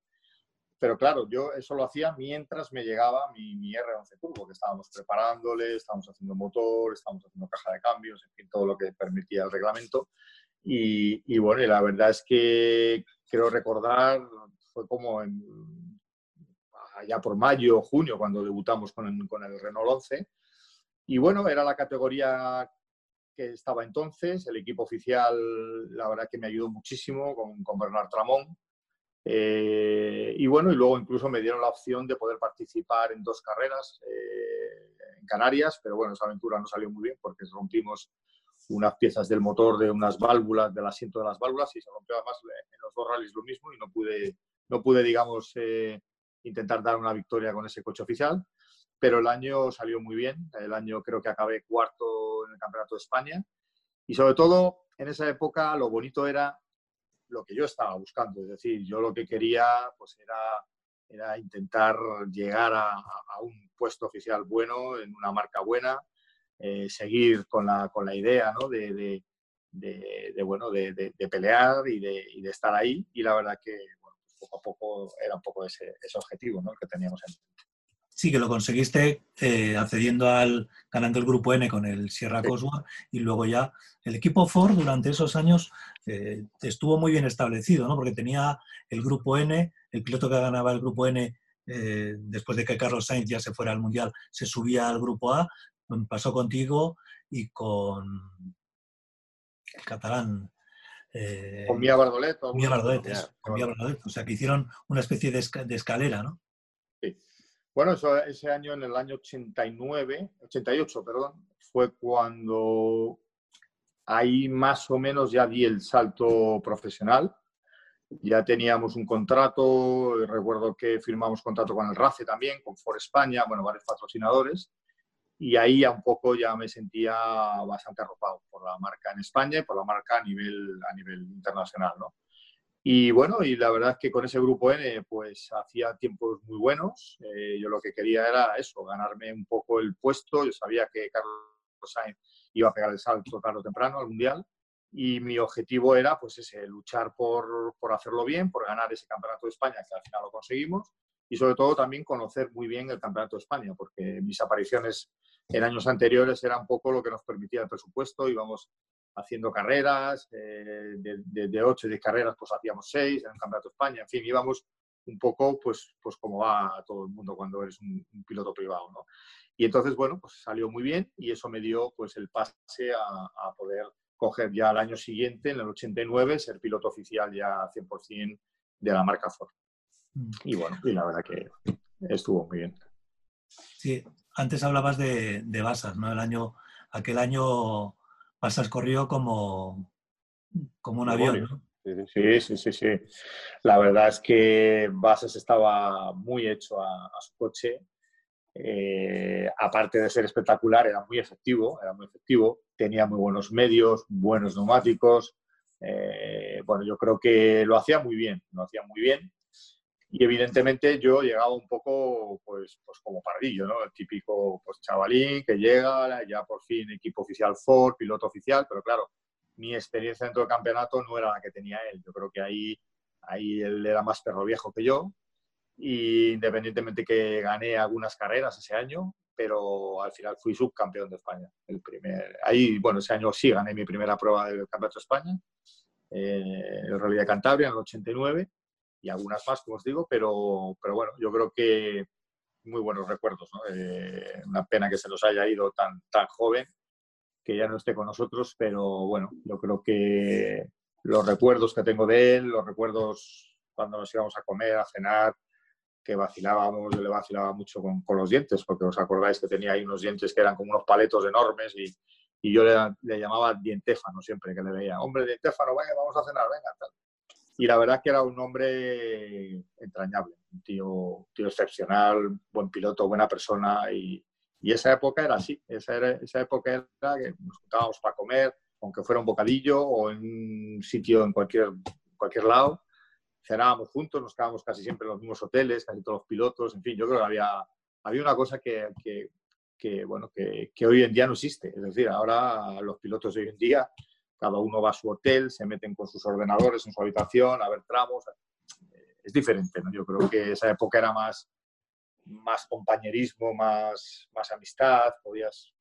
pero claro, yo eso lo hacía mientras me llegaba mi, mi, R11 Turbo, que estábamos preparándole, estábamos haciendo motor, estábamos haciendo caja de cambios, en fin, todo lo que permitía el reglamento. Y, y bueno, y la verdad es que quiero recordar, fue como en ya por mayo o junio, cuando debutamos con el, con el Renault 11. Y bueno, era la categoría que estaba entonces. El equipo oficial, la verdad que me ayudó muchísimo con, con Bernard Tramón. Eh, y bueno, y luego incluso me dieron la opción de poder participar en dos carreras eh, en Canarias, pero bueno, esa aventura no salió muy bien porque rompimos unas piezas del motor de unas válvulas, del asiento de las válvulas y se rompió además en los dos rallies lo mismo y no pude, no pude digamos, eh, intentar dar una victoria con ese coche oficial, pero el año salió muy bien. El año creo que acabé cuarto en el Campeonato de España y sobre todo en esa época lo bonito era lo que yo estaba buscando, es decir, yo lo que quería pues era, era intentar llegar a, un puesto oficial bueno, en una marca buena, eh, seguir con la, con la idea ¿no? de, de, bueno, de, pelear y, y de, estar ahí. Y la verdad que poco a poco era un poco ese, ese objetivo ¿no? que teníamos en mente. Sí, que lo conseguiste eh, accediendo al, ganando el grupo N con el Sierra Cosworth y luego ya el equipo Ford durante esos años eh, estuvo muy bien establecido, ¿no? Porque tenía el grupo N, el piloto que ganaba el grupo N eh, después de que Carlos Sainz ya se fuera al Mundial, se subía al grupo A, pasó contigo y con el catalán. Con Mía Bardolet. Mía Bardolet, con Mía Bardolet. O sea, que hicieron una especie de, de escalera, ¿no? Sí. Bueno, eso, ese año, en el año 89, 88, perdón, fue cuando ahí más o menos ya di el salto profesional. Ya teníamos un contrato, recuerdo que firmamos contrato con el RACE también, con For España, bueno, varios patrocinadores. Y ahí ya un poco ya me sentía bastante arropado por la marca en España y por la marca a nivel, a nivel internacional, ¿no? Y bueno, y la verdad es que con ese grupo N, pues hacía tiempos muy buenos. Eh, yo lo que quería era eso, ganarme un poco el puesto. Yo sabía que Carlos Sainz iba a pegar el salto tarde o temprano al Mundial. Y mi objetivo era, pues ese, luchar por, por hacerlo bien, por ganar ese Campeonato de España, que al final lo conseguimos. Y sobre todo también conocer muy bien el Campeonato de España, porque mis apariciones en años anteriores eran un poco lo que nos permitía el presupuesto. Íbamos haciendo carreras, eh, de, de, ocho y carreras pues hacíamos seis en el Campeonato de España, en fin, íbamos un poco pues, pues como va todo el mundo cuando eres un, piloto privado, ¿no? Y entonces, bueno, pues salió muy bien y eso me dio pues el pase a, poder coger ya el año siguiente, en el 89, ser piloto oficial ya 100% de la marca Ford. Y bueno, y la verdad que estuvo muy bien. Sí, antes hablabas de, de Basas, ¿no? El año, aquel año Pasas corrió como, como un avión, ¿no? Sí, sí, sí, sí. La verdad es que Basas estaba muy hecho a, su coche. Eh, aparte de ser espectacular, era muy efectivo, era muy efectivo. Tenía muy buenos medios, buenos neumáticos. Eh, bueno, yo creo que lo hacía muy bien, lo hacía muy bien. Y evidentemente yo llegaba un poco, pues, pues como pardillo, ¿no? El típico pues, chavalín que llega, ya por fin equipo oficial Ford, piloto oficial, pero claro, mi experiencia dentro del campeonato no era la que tenía él. Yo creo que ahí, ahí él era más perro viejo que yo. Y independientemente que gané algunas carreras ese año, pero al final fui subcampeón de España. El primer, ahí, bueno, ese año sí gané mi primera prueba del Campeonato de España, eh, Rally de Cantabria en el 89 y algunas más, como os digo, pero, pero bueno, yo creo que muy buenos recuerdos. ¿no? Eh, una pena que se nos haya ido tan, tan joven, que ya no esté con nosotros, pero bueno, yo creo que los recuerdos que tengo de él, los recuerdos cuando nos íbamos a comer, a cenar, que vacilábamos, yo le vacilaba mucho con, con, los dientes, porque os acordáis que tenía ahí unos dientes que eran como unos paletos enormes y, y yo le, le, llamaba dientéfano siempre que le veía, hombre, dientéfano, venga, vamos a cenar, venga, tal y la verdad que era un hombre entrañable, un tío, tío excepcional, buen piloto, buena persona y, y esa época era así, esa, era, esa época era que nos juntábamos para comer, aunque fuera un bocadillo o en un sitio en cualquier, cualquier lado, cenábamos juntos, nos quedábamos casi siempre en los mismos hoteles, casi todos los pilotos, en fin, yo creo que había, había una cosa que, que, que bueno, que, que, hoy en día no existe, es decir, ahora los pilotos de hoy en día cada uno va a su hotel, se meten con sus ordenadores en su habitación a ver tramos. Es diferente, ¿no? Yo creo que esa época era más, más compañerismo, más, más amistad, podías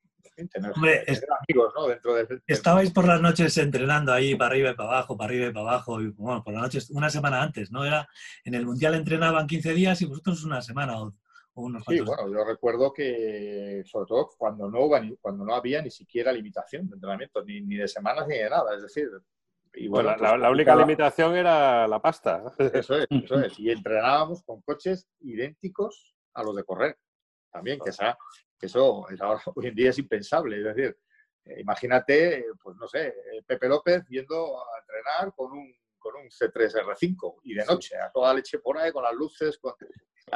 tener, amigos ¿no? dentro de, Estabais por las noches entrenando ahí para arriba y para abajo, para arriba y para abajo, y bueno, por las noches, una semana antes, ¿no? Era, en el Mundial entrenaban 15 días y vosotros una semana o sí, bueno, yo recuerdo que, sobre todo, cuando no, cuando no había ni siquiera limitación de entrenamiento, ni, ni de semanas ni de nada, es decir... Y bueno, la, pues, única limitación era la pasta. Eso es, eso es. Y entrenábamos con coches idénticos a los de correr. También, que, esa, que eso hoy en día es impensable. Es decir, eh, imagínate, pues no sé, Pepe López yendo a entrenar con un, con un C3R5 y de noche, a toda leche por ahí, con las luces, con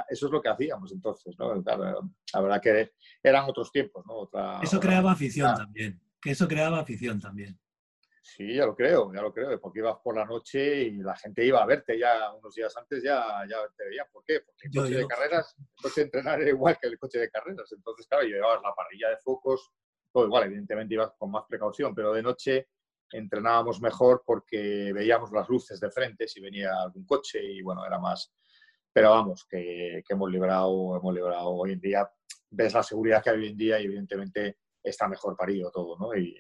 eso es lo que hacíamos entonces, ¿no? la verdad que eran otros tiempos, ¿no? eso creaba afición también, que eso creaba afición también. Sí, ya lo creo, ya lo creo, porque ibas por la noche y la gente iba a verte ya unos días antes, ya, ya te veían. ¿Por qué? Porque el coche de carreras, el coche de entrenar era igual que el coche de carreras. Entonces, claro, llevabas la parrilla de focos, todo igual, evidentemente ibas con más precaución, pero de noche entrenábamos mejor porque veíamos las luces de frente si venía algún coche y bueno, era más, pero vamos, que, hemos librado, hemos librado hoy en día, ves la seguridad que hay hoy en día y evidentemente está mejor parido todo, ¿no? Y,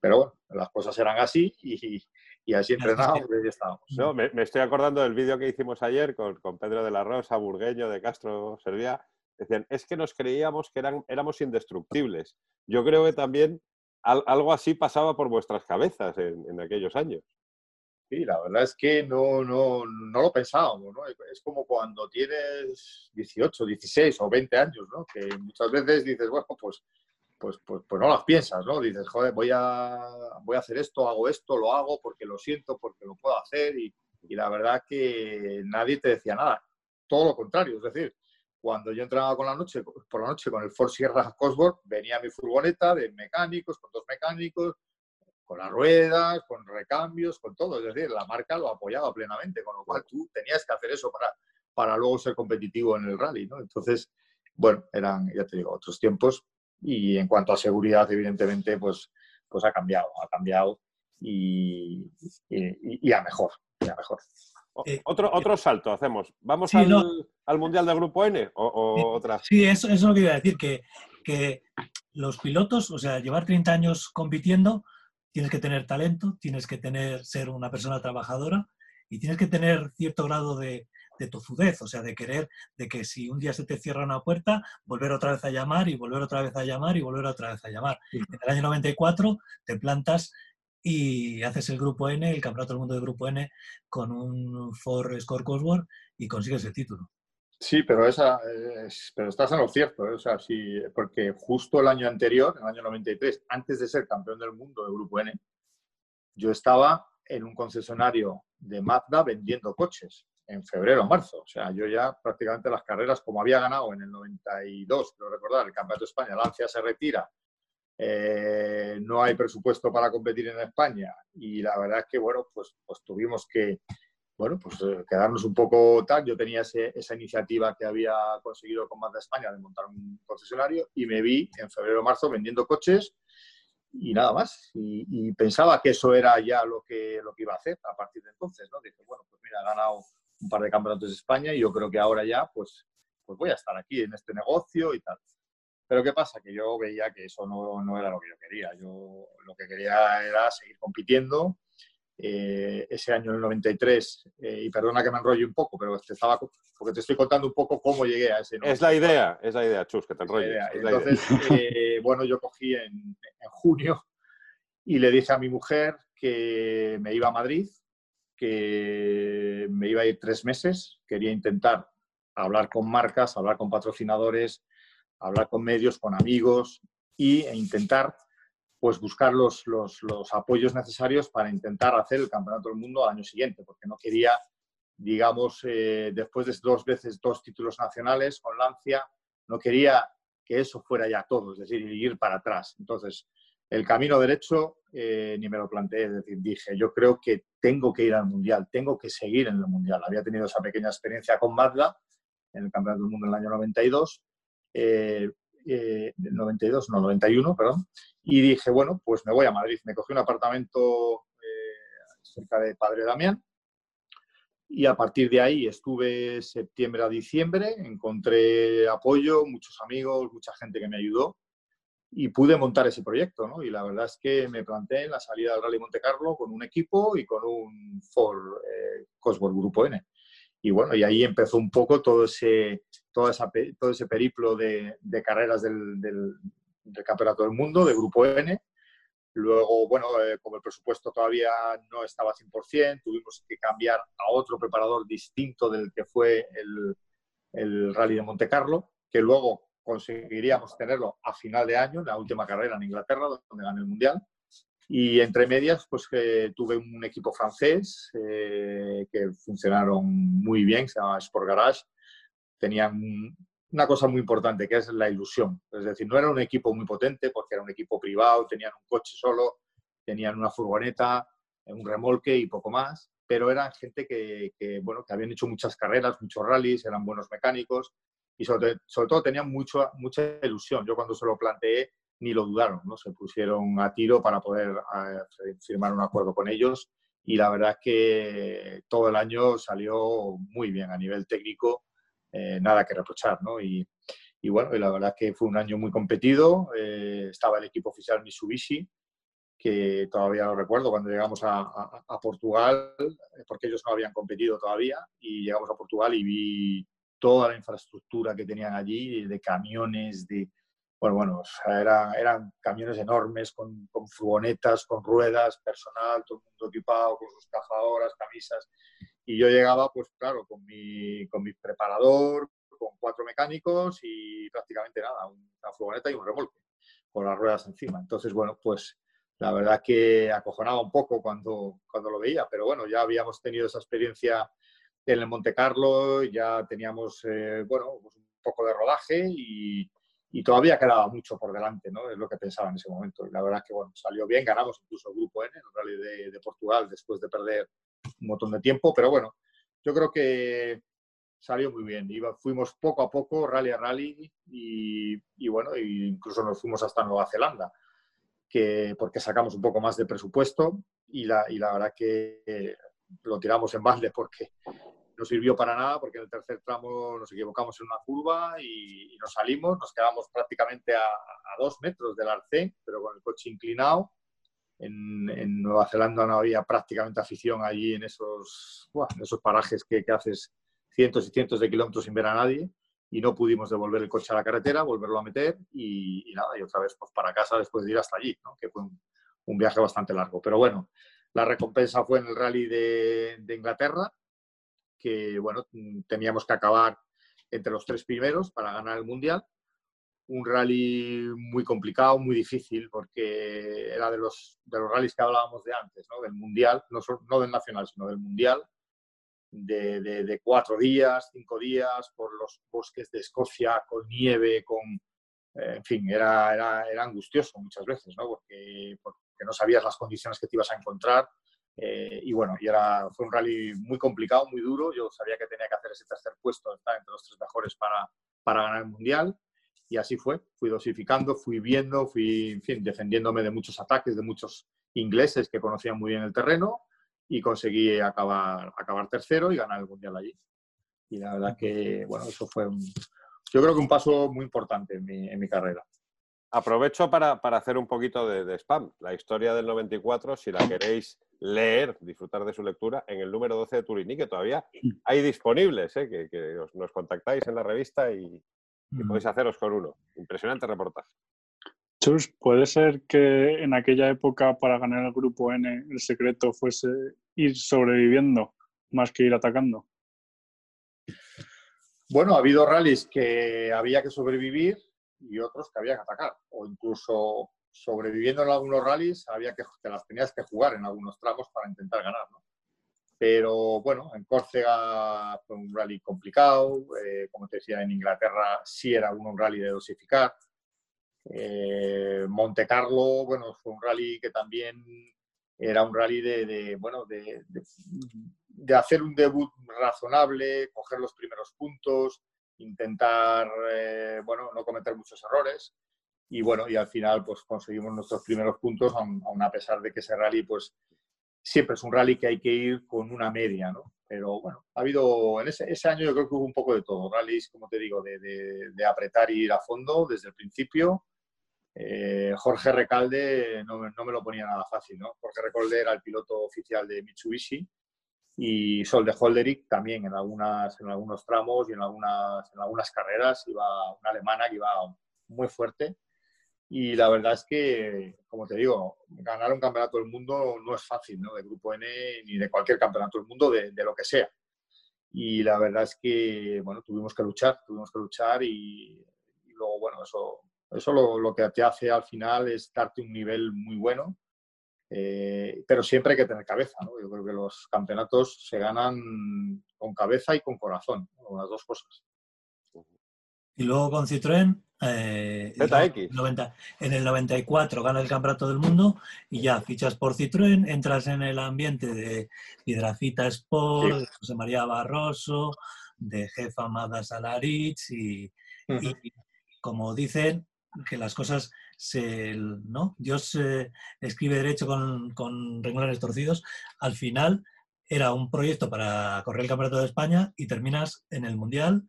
pero bueno, las cosas eran así y, y así entrenamos y estábamos. No, me, estoy acordando del vídeo que hicimos ayer con, con, Pedro de la Rosa, Burgueño, de Castro, Servía. Decían, es que nos creíamos que eran, éramos indestructibles. Yo creo que también algo así pasaba por vuestras cabezas en, aquellos años. Sí, la verdad es que no, no, no lo pensábamos, ¿no? Es como cuando tienes 18, 16 o 20 años, ¿no? Que muchas veces dices, bueno, pues pues, pues, pues, no las piensas, ¿no? Dices, joder, voy a, voy a hacer esto, hago esto, lo hago porque lo siento, porque lo puedo hacer y, y la verdad que nadie te decía nada. Todo lo contrario, es decir, cuando yo entraba con la noche, por la noche con el Ford Sierra Cosworth, venía mi furgoneta de mecánicos, con dos mecánicos, con las ruedas, con recambios, con todo. Es decir, la marca lo apoyaba plenamente, con lo cual tú tenías que hacer eso para, para luego ser competitivo en el rally, ¿no? Entonces, bueno, eran, ya te digo, otros tiempos, y en cuanto a seguridad, evidentemente, pues, pues ha cambiado, ha cambiado y, y, a mejor, mejor. Eh, otro, otro salto hacemos. ¿Vamos al, Mundial del Grupo N o, otra? Sí, eso, eso, es lo que iba a decir, que, que los pilotos, o sea, llevar 30 años compitiendo, tienes que tener talento, tienes que tener, ser una persona trabajadora y tienes que tener cierto grado de, de tozudez, o sea, de querer, de que si un día se te cierra una puerta, volver otra vez a llamar y volver otra vez a llamar y volver otra vez a llamar. En el año 94 te plantas y haces el grupo N, el campeonato del mundo de grupo N, con un Ford Score Cosworth y consigues el título. Sí, pero, esa pero estás en lo cierto, ¿eh? o sea, sí, porque justo el año anterior, el año 93, antes de ser campeón del mundo de Grupo N, yo estaba en un concesionario de Mazda vendiendo coches en febrero o marzo. O sea, yo ya prácticamente las carreras, como había ganado en el 92, quiero recordar, el Campeonato de España, Lancia se retira, eh, no hay presupuesto para competir en España y la verdad es que, bueno, pues, pues tuvimos que, bueno, pues eh, quedarnos un poco tal. Yo tenía esa iniciativa que había conseguido con Mazda España de montar un concesionario y me vi en febrero o marzo vendiendo coches y nada más. Y, pensaba que eso era ya lo que, lo que iba a hacer a partir de entonces, ¿no? Dije, bueno, pues mira, he ganado un par de campeonatos de España y yo creo que ahora ya pues, pues voy a estar aquí en este negocio y tal. Pero ¿qué pasa? Que yo veía que eso no, no era lo que yo quería. Yo lo que quería era seguir compitiendo. Eh, ese año, en el 93, eh, y perdona que me enrollo un poco, pero te estaba, porque te estoy contando un poco cómo llegué a ese. Es la idea, es la idea, Chus, que te enrolles. Entonces, eh, bueno, yo cogí en, en junio y le dije a mi mujer que me iba a Madrid que me iba a ir tres meses, quería intentar hablar con marcas, hablar con patrocinadores, hablar con medios, con amigos y, e intentar pues buscar los, los, apoyos necesarios para intentar hacer el Campeonato del Mundo al año siguiente, porque no quería, digamos, eh, después de dos veces dos títulos nacionales con Lancia, no quería que eso fuera ya todo, es decir, ir para atrás. Entonces, el camino derecho eh, ni me lo planteé, es decir, dije, yo creo que tengo que ir al Mundial, tengo que seguir en el Mundial. Había tenido esa pequeña experiencia con Mazda en el Campeonato del Mundo en el año 92, eh, 92, eh, no, 91, perdón, y dije, bueno, pues me voy a Madrid. Me cogí un apartamento eh, cerca de Padre Damián y a partir de ahí estuve septiembre a diciembre, encontré apoyo, muchos amigos, mucha gente que me ayudó y pude montar ese proyecto, ¿no? Y la verdad es que me planteé la salida del Rally Monte Carlo con un equipo y con un Ford eh, Cosworth Grupo N. Y bueno, y ahí empezó un poco todo ese, todo esa, todo ese periplo de, de carreras del, del, Campeonato del Mundo, de Grupo N. Luego, bueno, eh, como el presupuesto todavía no estaba 100%, tuvimos que cambiar a otro preparador distinto del que fue el, el Rally de Monte Carlo, que luego conseguiríamos tenerlo a final de año, en la última carrera en Inglaterra, donde gané el Mundial. Y entre medias, pues que tuve un equipo francés eh, que funcionaron muy bien, se llama Sport Garage. Tenían una cosa muy importante, que es la ilusión. Es decir, no era un equipo muy potente porque era un equipo privado, tenían un coche solo, tenían una furgoneta, un remolque y poco más, pero eran gente que, que, bueno, que habían hecho muchas carreras, muchos rallies, eran buenos mecánicos y sobre, todo tenían mucho, mucha ilusión. Yo cuando se lo planteé ni lo dudaron, ¿no? se pusieron a tiro para poder eh, firmar un acuerdo con ellos y la verdad es que todo el año salió muy bien a nivel técnico, eh, nada que reprochar, ¿no? Y, y, bueno, y la verdad es que fue un año muy competido, eh, estaba el equipo oficial Mitsubishi, que todavía lo recuerdo cuando llegamos a, a, Portugal, porque ellos no habían competido todavía, y llegamos a Portugal y vi toda la infraestructura que tenían allí, de camiones, de, bueno, bueno, era, eran camiones enormes con, con, furgonetas, con ruedas, personal, todo el mundo equipado con sus cazadoras, camisas. Y yo llegaba, pues claro, con mi, con mi preparador, con cuatro mecánicos y prácticamente nada, una furgoneta y un remolque, con las ruedas encima. Entonces, bueno, pues la verdad que acojonaba un poco cuando, cuando lo veía, pero bueno, ya habíamos tenido esa experiencia en el Monte Carlo, ya teníamos, eh, bueno, pues un poco de rodaje y y todavía quedaba mucho por delante, ¿no? Es lo que pensaba en ese momento. La verdad es que, bueno, salió bien, ganamos incluso el Grupo N, el Rally de, Portugal, después de perder un montón de tiempo, pero bueno, yo creo que salió muy bien. Iba, fuimos poco a poco, rally a rally, y, y bueno, incluso nos fuimos hasta Nueva Zelanda, que, porque sacamos un poco más de presupuesto y la, y la verdad que lo tiramos en balde porque no sirvió para nada porque en el tercer tramo nos equivocamos en una curva y, nos salimos, nos quedamos prácticamente a, dos metros del arcén, pero con el coche inclinado. En, Nueva Zelanda no había prácticamente afición allí en esos, esos parajes que, haces cientos y cientos de kilómetros sin ver a nadie y no pudimos devolver el coche a la carretera, volverlo a meter y, nada, y otra vez pues para casa después de ir hasta allí, que fue un, viaje bastante largo. Pero bueno, la recompensa fue en el rally de Inglaterra, que bueno, mm, teníamos que acabar entre los tres primeros para ganar el Mundial. Un rally muy complicado, muy difícil, porque era de los, de los rallies que hablábamos de antes, ¿no? del Mundial, no, no del Nacional, sino del Mundial, de, de, cuatro días, cinco días, por los bosques de Escocia, con nieve, con... Eh, en fin, era, era, era angustioso muchas veces, ¿no? porque, porque no sabías las condiciones que te ibas a encontrar eh, y bueno, y era, fue un rally muy complicado, muy duro. Yo sabía que tenía que hacer ese tercer puesto, entre los tres mejores para, para ganar el Mundial. Y así fue. Fui dosificando, fui viendo, fui, en fin, defendiéndome de muchos ataques, de muchos ingleses que conocían muy bien el terreno y conseguí acabar, acabar tercero y ganar el Mundial allí. Y la verdad que, bueno, eso fue un, yo creo que un paso muy importante en mi, en mi carrera. Aprovecho para, para, hacer un poquito de, de, spam. La historia del 94, si la queréis leer, disfrutar de su lectura, en el número 12 de Turini, que todavía hay disponibles, ¿eh? que, nos contactáis en la revista y, podéis haceros con uno. Impresionante reportaje. Chus, ¿puede ser que en aquella época para ganar el grupo N el secreto fuese ir sobreviviendo más que ir atacando? Bueno, ha habido rallies que había que sobrevivir y otros que había que atacar, o incluso sobreviviendo en algunos rallies había que, te las tenías que jugar en algunos tramos para intentar ganar, ¿no? Pero bueno, en Córcega fue un rally complicado, eh, como te decía, en Inglaterra sí era un rally de dosificar. Eh, Monte Carlo, bueno, fue un rally que también era un rally de, bueno, de, de, hacer un debut razonable, coger los primeros puntos, intentar, eh, bueno, no cometer muchos errores y bueno, y al final pues conseguimos nuestros primeros puntos, aun, a pesar de que ese rally pues siempre es un rally que hay que ir con una media, ¿no? Pero bueno, ha habido, en ese, ese año yo creo que hubo un poco de todo, rallies, como te digo, de, de, apretar y ir a fondo desde el principio. Eh, Jorge Recalde no, no, me lo ponía nada fácil, ¿no? Jorge Recalde era el piloto oficial de Mitsubishi y Sol de Holderick también en, algunas, en algunos tramos y en algunas, en algunas carreras iba una alemana que iba muy fuerte y la verdad es que, como te digo, ganar un campeonato del mundo no es fácil, ¿no? De Grupo N ni de cualquier campeonato del mundo, de, lo que sea. Y la verdad es que, bueno, tuvimos que luchar, tuvimos que luchar y, luego, bueno, eso, eso lo, que te hace al final es darte un nivel muy bueno, eh, pero siempre hay que tener cabeza, ¿no? Yo creo que los campeonatos se ganan con cabeza y con corazón, las dos cosas. Y luego con Citroën, eh, en el 94 gana el Campeonato del Mundo y ya fichas por Citroën, entras en el ambiente de Hidrafita Sport, de José María Barroso, de Jefa Amada Salarich y, y, como dicen, que las cosas se, ¿no? Dios escribe derecho con, con renglones torcidos, al final era un proyecto para correr el Campeonato de España y terminas en el Mundial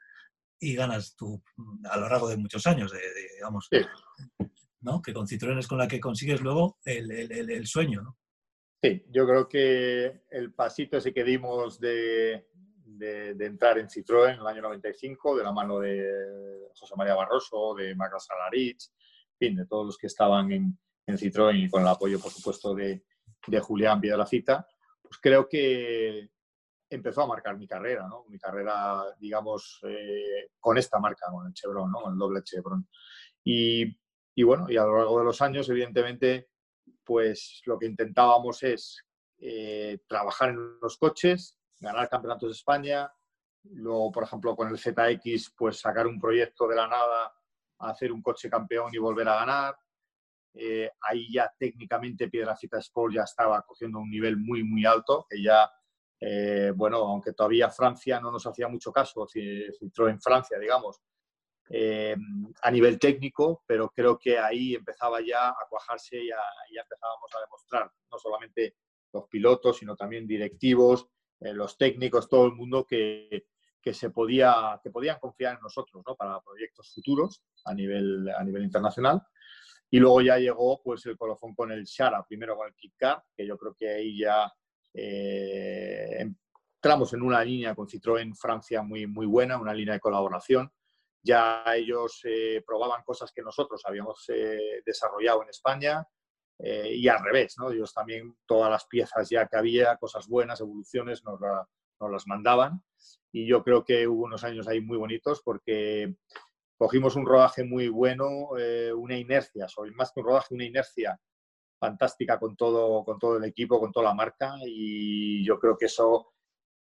y ganas tú a lo largo de muchos años, de, digamos, ¿no? Que con Citroën es con la que consigues luego el, el, el, sueño, ¿no? Sí, yo creo que el pasito ese que dimos de, de, de, entrar en Citroën en el año 95, de la mano de José María Barroso, de Magda Salarich, en fin, de todos los que estaban en, en Citroën y con el apoyo, por supuesto, de, de Julián Cita, pues creo que empezó a marcar mi carrera, ¿no? Mi carrera, digamos, eh, con esta marca, con el Chevron, ¿no? Con el doble Chevron. Y, y, bueno, y a lo largo de los años, evidentemente, pues lo que intentábamos es eh, trabajar en los coches, ganar campeonatos de España, luego, por ejemplo, con el ZX, pues sacar un proyecto de la nada, hacer un coche campeón y volver a ganar. Eh, ahí ya técnicamente Piedrafita Sport ya estaba cogiendo un nivel muy, muy alto, que ya eh, bueno, aunque todavía Francia no nos hacía mucho caso, entró en Francia, digamos, eh, a nivel técnico, pero creo que ahí empezaba ya a cuajarse y ya, empezábamos a demostrar, no solamente los pilotos, sino también directivos, eh, los técnicos, todo el mundo que, que, se podía, que podían confiar en nosotros ¿no? para proyectos futuros a nivel, a nivel internacional. Y luego ya llegó pues, el colofón con el Shara, primero con el Kit que yo creo que ahí ya eh, entramos en una línea con Citroën Francia muy, muy buena, una línea de colaboración. Ya ellos eh, probaban cosas que nosotros habíamos eh, desarrollado en España y al revés, ¿no? Ellos también, todas las piezas ya que había, cosas buenas, evoluciones, nos, nos las mandaban. Y yo creo que hubo unos años ahí muy bonitos porque cogimos un rodaje muy bueno, una inercia, sobre más que un rodaje, una inercia fantástica con todo, con todo el equipo, con toda la marca y yo creo que eso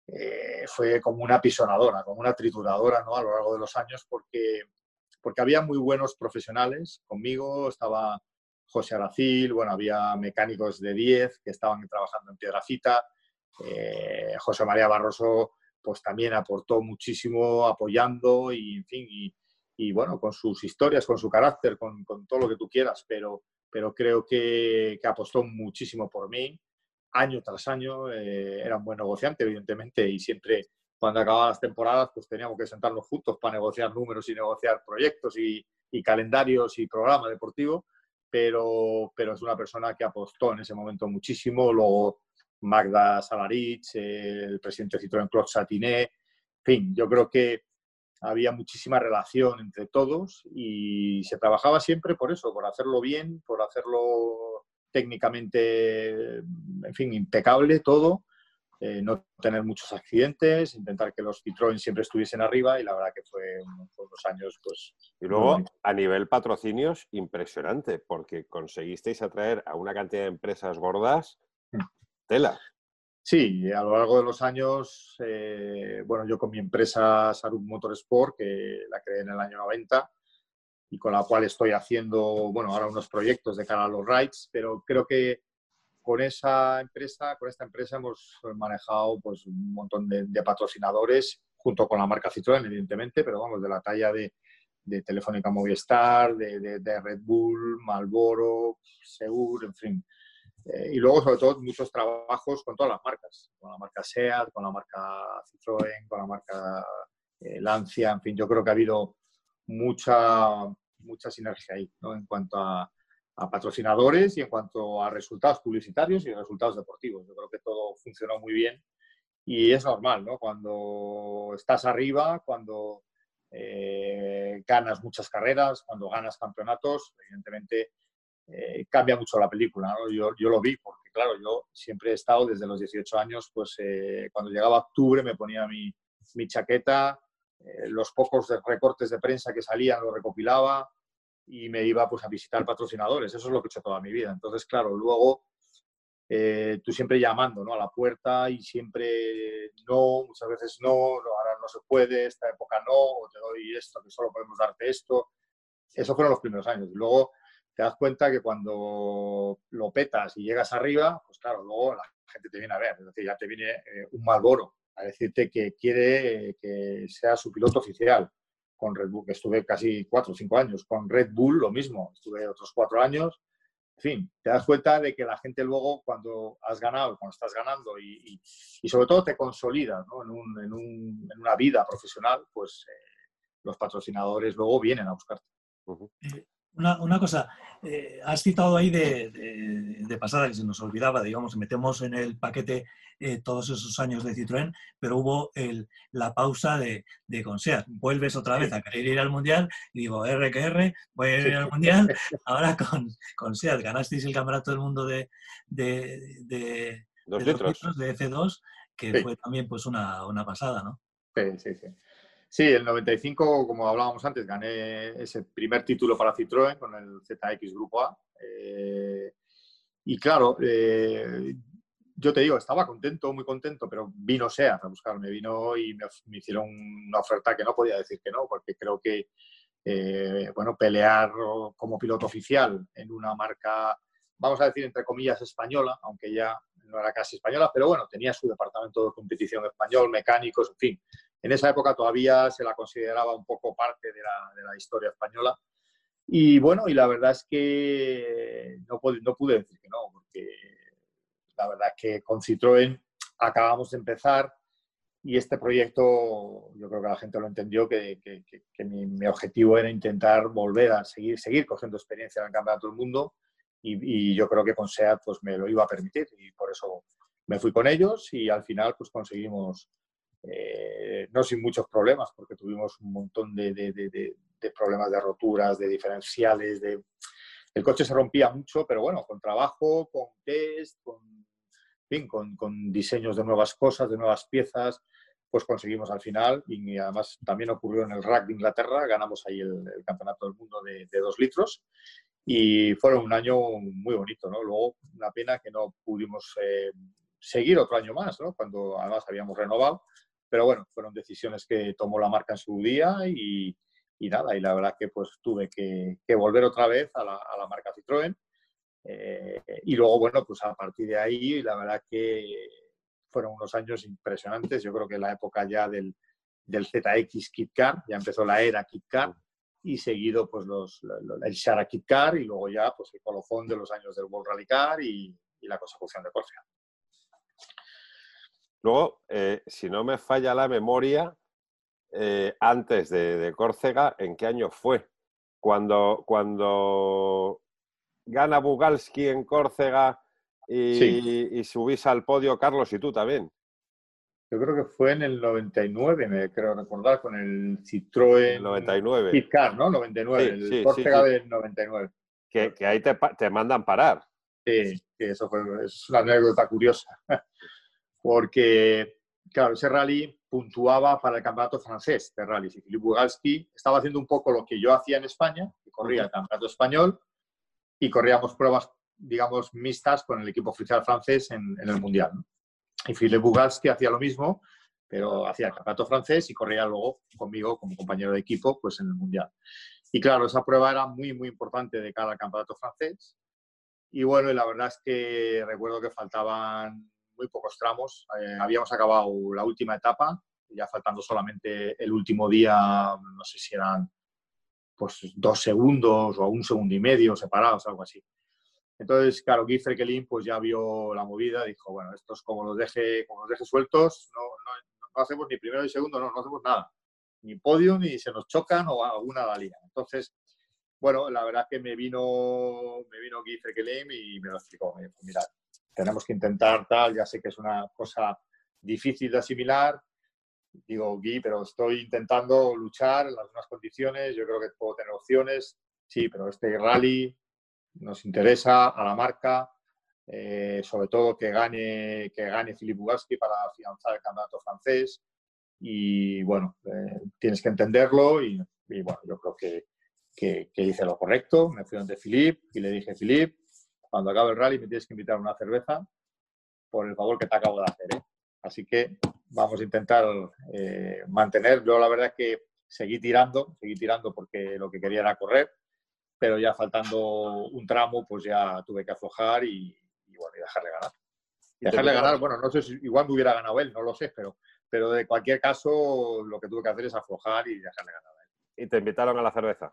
eh, fue como una pisonadora, como una trituradora ¿no? a lo largo de los años porque, porque había muy buenos profesionales conmigo, estaba José Aracil, bueno, había mecánicos de 10 que estaban trabajando en Piedrafita, eh, José María Barroso pues también aportó muchísimo apoyando y en fin, y, bueno, con sus historias, con su carácter, con todo lo que tú quieras, pero pero creo que, que apostó muchísimo por mí, año tras año. Eh, era un buen negociante, evidentemente, y siempre cuando acababan las temporadas, pues teníamos que sentarnos juntos para negociar números y negociar proyectos y, y calendarios y programa deportivo, pero, pero es una persona que apostó en ese momento muchísimo. Luego Magda Salarich, el presidente de Citroën Claude Satiné, en fin, yo creo que había muchísima relación entre todos y se trabajaba siempre por eso, por hacerlo bien, por hacerlo técnicamente, en fin, impecable todo, eh, no tener muchos accidentes, intentar que los Citroën siempre estuviesen arriba y la verdad que fue unos, años pues... Y luego a nivel patrocinios, impresionante, porque conseguisteis atraer a una cantidad de empresas gordas, mm. tela. Sí, a lo largo de los años, eh, bueno, yo con mi empresa Sarup Motorsport, que la creé en el año 90 y con la cual estoy haciendo, bueno, ahora unos proyectos de cara a los rides, pero creo que con esa empresa, con esta empresa hemos manejado pues un montón de, patrocinadores junto con la marca Citroën, evidentemente, pero vamos, de la talla de, Telefónica Movistar, de, de, Red Bull, Malboro, Segur, en fin, eh, y luego, sobre todo, muchos trabajos con todas las marcas, con la marca SEAT, con la marca Citroën, con la marca eh, Lancia, en fin, yo creo que ha habido mucha, mucha sinergia ahí, ¿no? En cuanto a, a, patrocinadores y en cuanto a resultados publicitarios y resultados deportivos. Yo creo que todo funcionó muy bien y es normal, ¿no? Cuando estás arriba, cuando eh, ganas muchas carreras, cuando ganas campeonatos, evidentemente eh, cambia mucho la película. Yo, yo, lo vi porque, claro, yo siempre he estado desde los 18 años, pues eh, cuando llegaba octubre me ponía mi, mi chaqueta, eh, los pocos recortes de prensa que salían los recopilaba y me iba pues a visitar patrocinadores. Eso es lo que he hecho toda mi vida. Entonces, claro, luego tú siempre llamando ¿no? a la puerta y siempre no, muchas veces no, ahora no se puede, esta época no, o te doy esto, que solo podemos darte esto. Esos fueron los primeros años. Luego te das cuenta que cuando lo petas y llegas arriba, pues claro, luego la gente te viene a ver, es decir, ya te viene eh, un Malboro a decirte que quiere que sea su piloto oficial. con Red Bull, que estuve casi cuatro o cinco años. Con Red Bull lo mismo, estuve otros cuatro años. En fin, te das cuenta de que la gente luego cuando has ganado, cuando estás ganando y, y, sobre todo te consolidas ¿no? en, un, en, un, en, una vida profesional, pues eh, los patrocinadores luego vienen a buscarte. Una, una cosa, eh, has citado ahí de, de, pasada que se nos olvidaba, digamos, metemos en el paquete eh, todos esos años de Citroën, pero hubo el, la pausa de, de Conseat. Vuelves otra vez a querer ir al Mundial y digo, R que R, voy a ir al Mundial. Ahora con, con SEAT ganasteis el Campeonato del Mundo de, de, de, Dos litros. litros, de F2, que Sí. fue también pues una, una pasada, ¿no? Sí, sí, sí. Sí, el 95, como hablábamos antes, gané ese primer título para Citroën con el ZX Grupo A. Eh, y claro, eh, yo te digo, estaba contento, muy contento, pero vino SEAT a buscarme, vino y me, hicieron una oferta que no podía decir que no, porque creo que, eh, bueno, pelear como piloto oficial en una marca, vamos a decir, entre comillas, española, aunque ya no era casi española, pero bueno, tenía su departamento de competición español, mecánicos, en fin. En esa época todavía se la consideraba un poco parte de la, de la historia española. Y bueno, y la verdad es que no, pude- no pude decir que no, porque la verdad es que con Citroën acabamos de empezar y este proyecto, yo creo que la gente lo entendió, que, que- que- que mi, mi objetivo era intentar volver a seguir, seguir cogiendo experiencia en el Campeonato del Mundo y, y yo creo que con SEAT pues, me lo iba a permitir y por eso me fui con ellos y al final pues conseguimos, eh, no sin muchos problemas, porque tuvimos un montón de, problemas de roturas, de diferenciales. El coche se rompía mucho, pero bueno, con trabajo, con test, con, diseños de nuevas cosas, de nuevas piezas, pues conseguimos al final y además también ocurrió en el RAC de Inglaterra, ganamos ahí el, Campeonato del Mundo de, dos litros y fueron un año muy bonito, ¿no? Luego, una pena que no pudimos eh, seguir otro año más, ¿no? Cuando además habíamos renovado, pero bueno, fueron decisiones que tomó la marca en su día y, y nada, y la verdad que pues tuve que, que volver otra vez a la, a la marca Citroën. Eh, y luego, bueno, pues a partir de ahí, la verdad que fueron unos años impresionantes. Yo creo que la época ya del, del ZX Kit Car, ya empezó la era Kit Car, y seguido pues los, lo- lo- el Shara Kit Car y luego ya pues el colofón de los años del World Rally Car y, y la consecución de Corsia. Luego, eh, si no me falla la memoria, eh, antes de, de Córcega, ¿en qué año fue? Cuando, cuando gana Bugalski en Córcega y, Sí. y subís al podio, Carlos, y tú también. Yo creo que fue en el 99, me creo recordar, con el Citroën En el 99. Kit Car, ¿no? 99, Sí, el sí, sí, Córcega del 99. Que, que ahí te, te mandan parar. Sí, sí, eso fue, es una anécdota curiosa. Porque, claro, ese rally puntuaba para el campeonato francés de rally. Y Philippe Bugalski estaba haciendo un poco lo que yo hacía en España, que corría el campeonato español y corríamos pruebas, digamos, mixtas con el equipo oficial francés en, en el Mundial. ¿no? Y Philippe Bugalski hacía lo mismo, pero hacía el campeonato francés y corría luego conmigo como compañero de equipo pues, en el Mundial. Y claro, esa prueba era muy, muy importante de cara al campeonato francés. Y bueno, y la verdad es que recuerdo que faltaban muy pocos tramos. Eh, habíamos acabado la última etapa, ya faltando solamente el último día, no sé si eran pues dos segundos o un segundo y medio separados, algo así. Entonces, claro, Guy Frekelin pues ya vio la movida, dijo, bueno, estos como los deje, como los deje sueltos, no, no, no hacemos ni primero ni segundo, no, no hacemos nada. Ni podio, ni se nos chocan o alguna la lía. Entonces, bueno, la verdad que me vino, me vino Guy y me lo explicó. Me dijo, tenemos que intentar tal, ya sé que es una cosa difícil de asimilar. Digo, Guy, pero estoy intentando luchar en las mismas condiciones, yo creo que puedo tener opciones. Sí, pero este rally nos interesa a la marca, eh, sobre todo que gane, que gane Philippe Bugalski para afianzar el campeonato francés. Y bueno, eh, tienes que entenderlo y, y bueno, yo creo que, que, que hice lo correcto. Me fui donde Philippe y le dije, Philippe, cuando acabe el rally me tienes que invitar a una cerveza por el favor que te acabo de hacer. ¿eh? Así que vamos a intentar eh, mantener. Yo la verdad es que seguí tirando, seguí tirando porque lo que quería era correr, pero ya faltando un tramo, pues ya tuve que aflojar y, y bueno, y dejarle ganar. Y Dejarle ganar, bueno, no sé si igual me hubiera ganado él, no lo sé, pero, pero de cualquier caso lo que tuve que hacer es aflojar y dejarle ganar. Y te invitaron a la cerveza.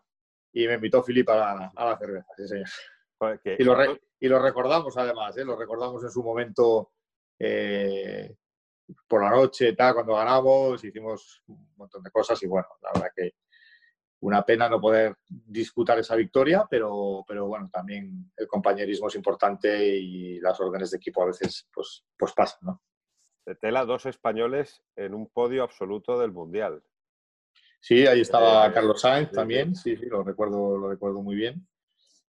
Y me invitó Filip a la, a la cerveza, sí, señor. Y, lo y, lo recordamos además, ¿eh? lo recordamos en su momento eh, por la noche, tal, cuando ganamos, hicimos un montón de cosas y bueno, la verdad que una pena no poder disputar esa victoria, pero, pero bueno, también el compañerismo es importante y las órdenes de equipo a veces pues, pues pasan, ¿no? De tela, dos españoles en un podio absoluto del Mundial. Sí, ahí estaba eh, Carlos Sainz también, sí, sí, lo recuerdo, lo recuerdo muy bien.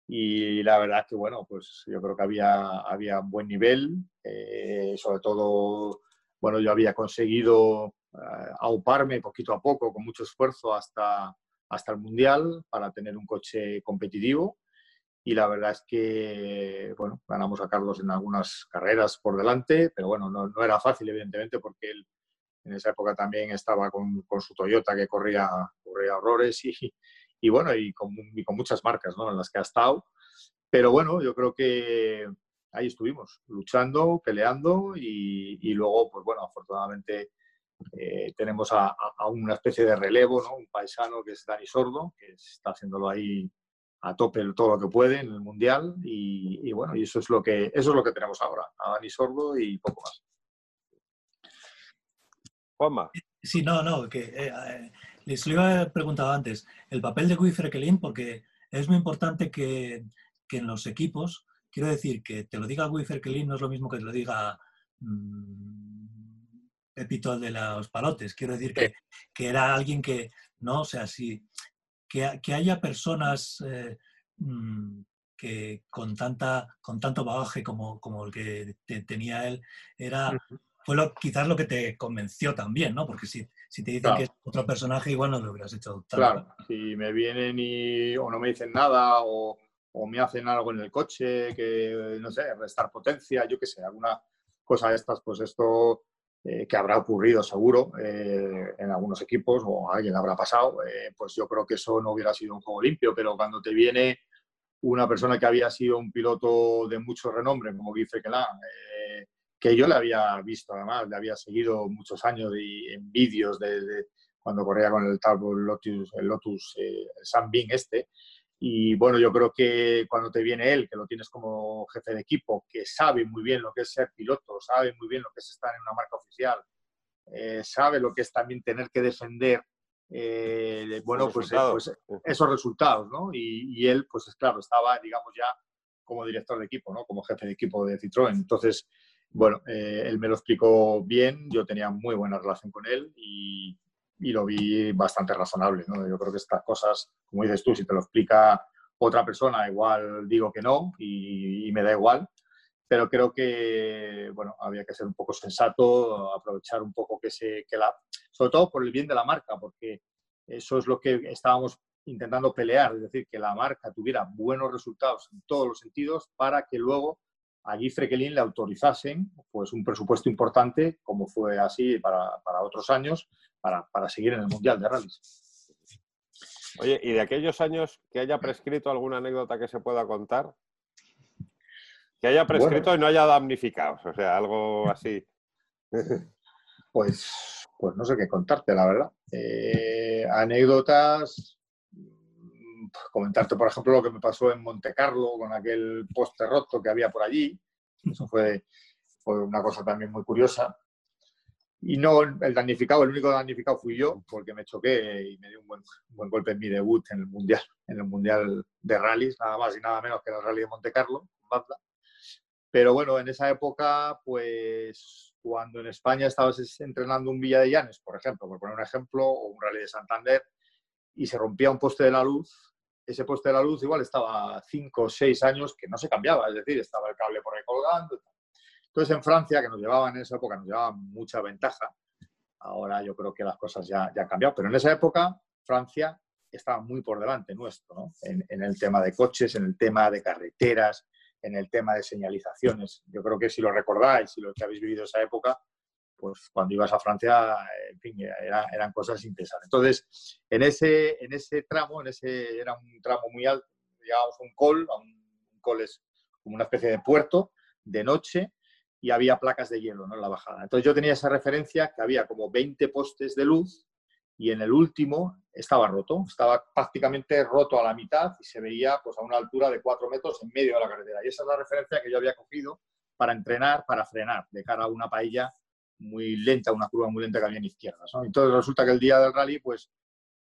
Y la verdad que, bueno, pues yo creo que había, había buen nivel, eh, sobre todo, bueno, yo había conseguido eh, auparme poquito a poco, con mucho esfuerzo, hasta, hasta el Mundial para tener un coche competitivo. Y la verdad es que, bueno, ganamos a Carlos en algunas carreras por delante, pero bueno, no, no era fácil, evidentemente, porque él en esa época también estaba con, con su Toyota que corría, corría horrores y, y bueno, y con, y muchas marcas ¿no? en las que ha estado. Pero bueno, yo creo que ahí estuvimos, luchando, peleando y, y luego, pues bueno, afortunadamente eh, tenemos a, una especie de relevo, ¿no? un paisano que es Dani Sordo, que está haciéndolo ahí a tope todo lo que puede en el mundial y, bueno, y eso es lo que eso es lo que tenemos ahora, a Dani Sordo y poco más. Juanma. Sí, no, no, que eh, eh, les lo iba preguntado antes, el papel de Guy Frekelin, porque es muy importante que, que, en los equipos, quiero decir, que te lo diga Guy Frekelin no es lo mismo que te lo diga mmm, Pepito de los palotes. Quiero decir que, que, era alguien que, ¿no? O sea, si, que, que haya personas eh, mm, que con, tanta, con tanto bagaje como, como el que tenía él, era, fue lo, quizás lo que te convenció también, ¿no? Porque si, si te dicen que es otro personaje, igual no lo hubieras hecho Claro, si me vienen y o no me dicen nada o, o me hacen algo en el coche, que, no sé, restar potencia, yo qué sé, alguna cosa de estas, pues esto eh, que habrá ocurrido seguro eh, en algunos equipos o a alguien habrá pasado, eh, pues yo creo que eso no hubiera sido un juego limpio, pero cuando te viene una persona que había sido un piloto de mucho renombre, como Guy Frequelin, que yo le había visto además, le había seguido muchos años y, en vídeos de, cuando corría con el tal Lotus, el Lotus Sunbeam este, y bueno, yo creo que cuando te viene él, que lo tienes como jefe de equipo, que sabe muy bien lo que es ser piloto, sabe muy bien lo que es estar en una marca oficial, eh, sabe lo que es también tener que defender, eh, bueno, pues, eh, pues, esos resultados, ¿no? Y, él, pues es claro, estaba, digamos, ya como director de equipo, ¿no? Como jefe de equipo de Citroën. Entonces, bueno, él me lo explicó bien, yo tenía muy buena relación con él y, y lo vi bastante razonable. ¿no? Yo creo que estas cosas, como dices tú, si te lo explica otra persona, igual digo que no y, me da igual, pero creo que bueno, había que ser un poco sensato, aprovechar un poco que, se, que la, sobre todo por el bien de la marca, porque eso es lo que estábamos intentando pelear, es decir, que la marca tuviera buenos resultados en todos los sentidos para que luego a Guy Frequelin le autorizasen pues, un presupuesto importante, como fue así para, para otros años, para, para, seguir en el Mundial de Rallys. Oye, ¿y de aquellos años que haya prescrito alguna anécdota que se pueda contar? Que haya prescrito y no haya damnificado, o sea, algo así. Pues, pues no sé qué contarte, la verdad. Eh, anécdotas, comentarte, por ejemplo, lo que me pasó en Monte Carlo con aquel poste roto que había por allí. Eso fue, fue una cosa también muy curiosa. Y no el damnificado, el único damnificado fui yo, porque me choqué y me dio un buen, buen golpe en mi debut en el Mundial, en el Mundial de Rallys, nada más y nada menos que en el Rally de Monte Carlo, Pero bueno, en esa época, pues cuando en España estabas entrenando un Villa de Llanes, por ejemplo, por poner un ejemplo, o un Rally de Santander, y se rompía un poste de la luz, ese poste de la luz igual estaba cinco o seis años que no se cambiaba, es decir, estaba el cable por ahí colgando. Entonces en Francia, que nos llevaban en esa época, nos llevaban mucha ventaja. Ahora yo creo que las cosas ya, ya han cambiado, pero en esa época Francia estaba muy por delante nuestro, ¿no? en, en, el tema de coches, en el tema de carreteras, en el tema de señalizaciones. Yo creo que si lo recordáis, si lo que habéis vivido esa época, pues cuando ibas a Francia, en fin, eran cosas interesantes. Entonces, en ese, en ese tramo, en ese, era un tramo muy alto, llegábamos a un col, a un, col es como una especie de puerto, de noche, y había placas de hielo ¿no? en la bajada. Entonces yo tenía esa referencia que había como 20 postes de luz y en el último estaba roto, estaba prácticamente roto a la mitad y se veía pues, a una altura de cuatro metros en medio de la carretera. Y esa es la referencia que yo había cogido para entrenar, para frenar de cara a una paella muy lenta, una curva muy lenta que había en izquierdas. Entonces resulta que el día del rally, pues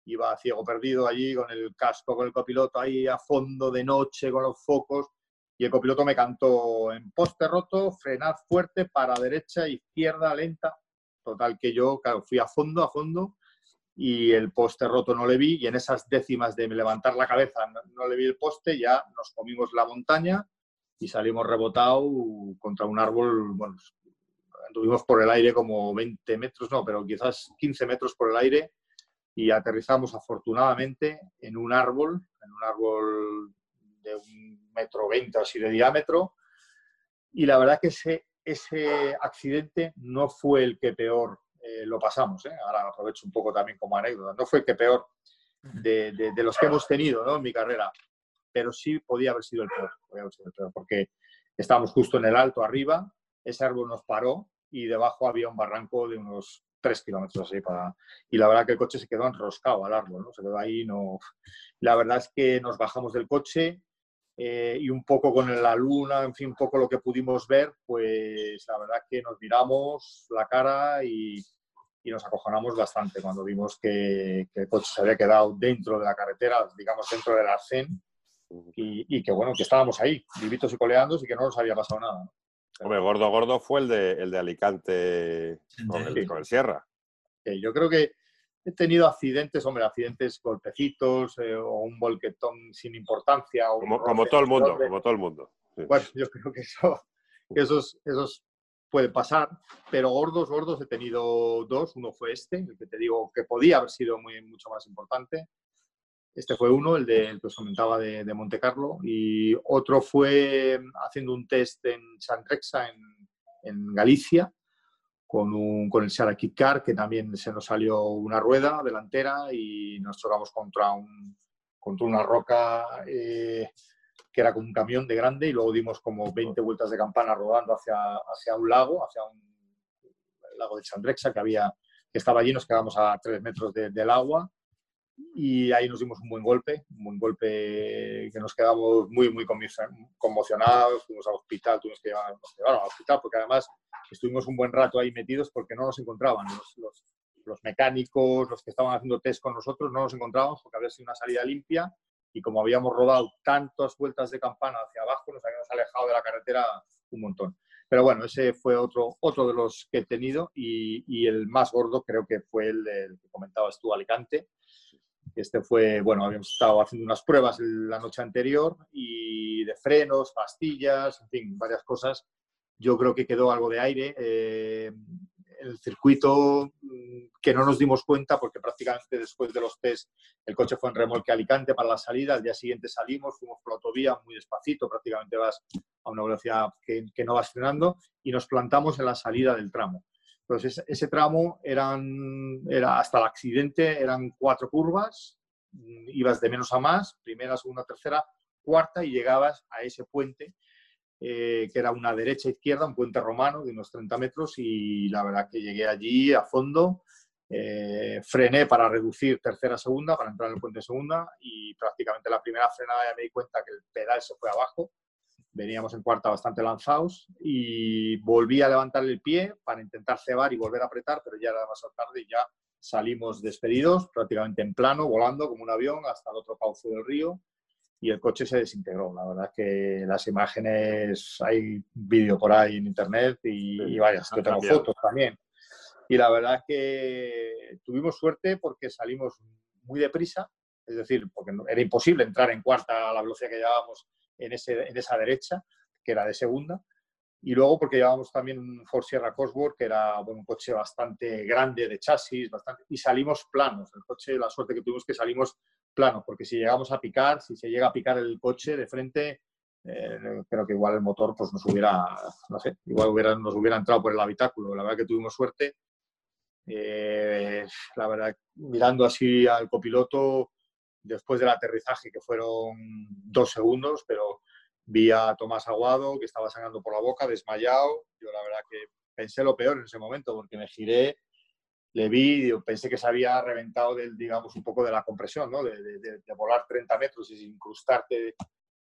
iba ciego perdido allí con el casco, con el copiloto ahí a fondo de noche, con los focos, y el copiloto me cantó en poste roto, frenad fuerte, para derecha, izquierda, lenta. Total que yo, fui a fondo, a fondo, y el poste roto no le vi, y en esas décimas de levantar la cabeza no, le vi el poste, ya nos comimos la montaña y salimos rebotados contra un árbol, bueno, anduvimos por el aire como 20 metros, no, pero quizás 15 metros por el aire y aterrizamos afortunadamente en un árbol, en un árbol de un metro veinte así de diámetro. Y la verdad que ese, ese accidente no fue el que peor eh, lo pasamos. ¿eh? Ahora aprovecho un poco también como anécdota. No fue el que peor de, de, los que hemos tenido ¿no? en mi carrera, pero sí podía haber sido el peor, podía haber sido el peor porque estábamos justo en el alto arriba, ese árbol nos paró y debajo había un barranco de unos tres kilómetros así para... Y la verdad que el coche se quedó enroscado al árbol, ¿no? Se quedó ahí, no... La verdad es que nos bajamos del coche eh, y un poco con la luna, en fin, un poco lo que pudimos ver, pues la verdad que nos miramos la cara y, y nos acojonamos bastante cuando vimos que, que, el coche se había quedado dentro de la carretera, digamos dentro del arcén, y, y que bueno, que estábamos ahí, vivitos y coleando y que no nos había pasado nada. Hombre, gordo, gordo fue el de, el de Alicante con el, con el Sierra. yo creo que he tenido accidentes, hombre, accidentes, golpecitos eh, o un volquetón sin importancia. como, como todo el mundo, como todo el mundo. Bueno, yo creo que eso, esos, esos pueden pasar, pero gordos, gordos he tenido dos. Uno fue este, el que te digo que podía haber sido muy, mucho más importante. Este fue uno, el, de, que os comentaba de, de Monte Carlo, y otro fue haciendo un test en San en, en Galicia, con, un, con el Sara Car, que también se nos salió una rueda delantera y nos chocamos contra, un, contra una roca eh, que era como un camión de grande y luego dimos como 20 vueltas de campana rodando hacia, hacia un lago, hacia un el lago de Chandrexa que, había, que estaba allí, nos quedamos a 3 metros del agua y ahí nos dimos un buen golpe, un buen golpe que nos quedamos muy, muy conmocionados, fuimos al hospital, tuvimos que llevar, nos llevaron al hospital porque además estuvimos un buen rato ahí metidos porque no nos encontraban los, los, los, mecánicos, los que estaban haciendo test con nosotros, no nos encontrábamos porque había sido una salida limpia y como habíamos rodado tantas vueltas de campana hacia abajo, nos habíamos alejado de la carretera un montón. Pero bueno, ese fue otro, otro de los que he tenido y, y el más gordo creo que fue el del que comentabas tú, Alicante, este fue, bueno, habíamos estado haciendo unas pruebas la noche anterior y de frenos, pastillas, en fin, varias cosas. Yo creo que quedó algo de aire. Eh, el circuito mm, que no nos dimos cuenta porque prácticamente después de los test el coche fue en remolque Alicante para la salida, al día siguiente salimos, fuimos por la autovía muy despacito, prácticamente vas a una velocidad que no vas frenando y nos plantamos en la salida del tramo. Entonces, ese, tramo eran, era hasta el accidente eran cuatro curvas, mm, ibas de menos a más, primera, segunda, tercera, cuarta y llegabas a ese puente eh, que era una derecha-izquierda, un puente romano de unos 30 metros y la verdad que llegué allí a fondo, eh, frené para reducir tercera-segunda, para entrar en el puente segunda y prácticamente la primera frenada ya me di cuenta que el pedal se fue abajo veníamos en cuarta bastante lanzados y volví a levantar el pie para intentar cebar y volver a apretar, pero ya era demasiado tarde y ya salimos despedidos, prácticamente en plano, volando como un avión hasta el otro cauce del río y el coche se desintegró. La verdad es que las imágenes, hay vídeo por ahí en internet y, varias, que tengo fotos también. Y la verdad es que tuvimos suerte porque salimos muy deprisa, es decir, porque era imposible entrar en cuarta a la velocidad que llevábamos en, esa derecha, que era de segunda. Y luego porque llevábamos también un Ford Sierra Cosworth, que era un coche bastante grande de chasis, bastante, y salimos planos. El coche, la suerte que tuvimos que salimos planos, porque si llegamos a picar, si se llega a picar el coche de frente, eh, creo que igual el motor pues nos hubiera, no sé, igual hubiera, nos hubiera entrado por el habitáculo. La verdad que tuvimos suerte. Eh, la verdad, mirando así al copiloto, después del aterrizaje, que fueron dos segundos, pero vi a Tomás Aguado, que estaba sangrando por la boca, desmayado. Yo la verdad que pensé lo peor en ese momento, porque me giré le vi y pensé que se había reventado del, digamos, un poco de la compresión, ¿no? De, volar 30 metros y incrustarte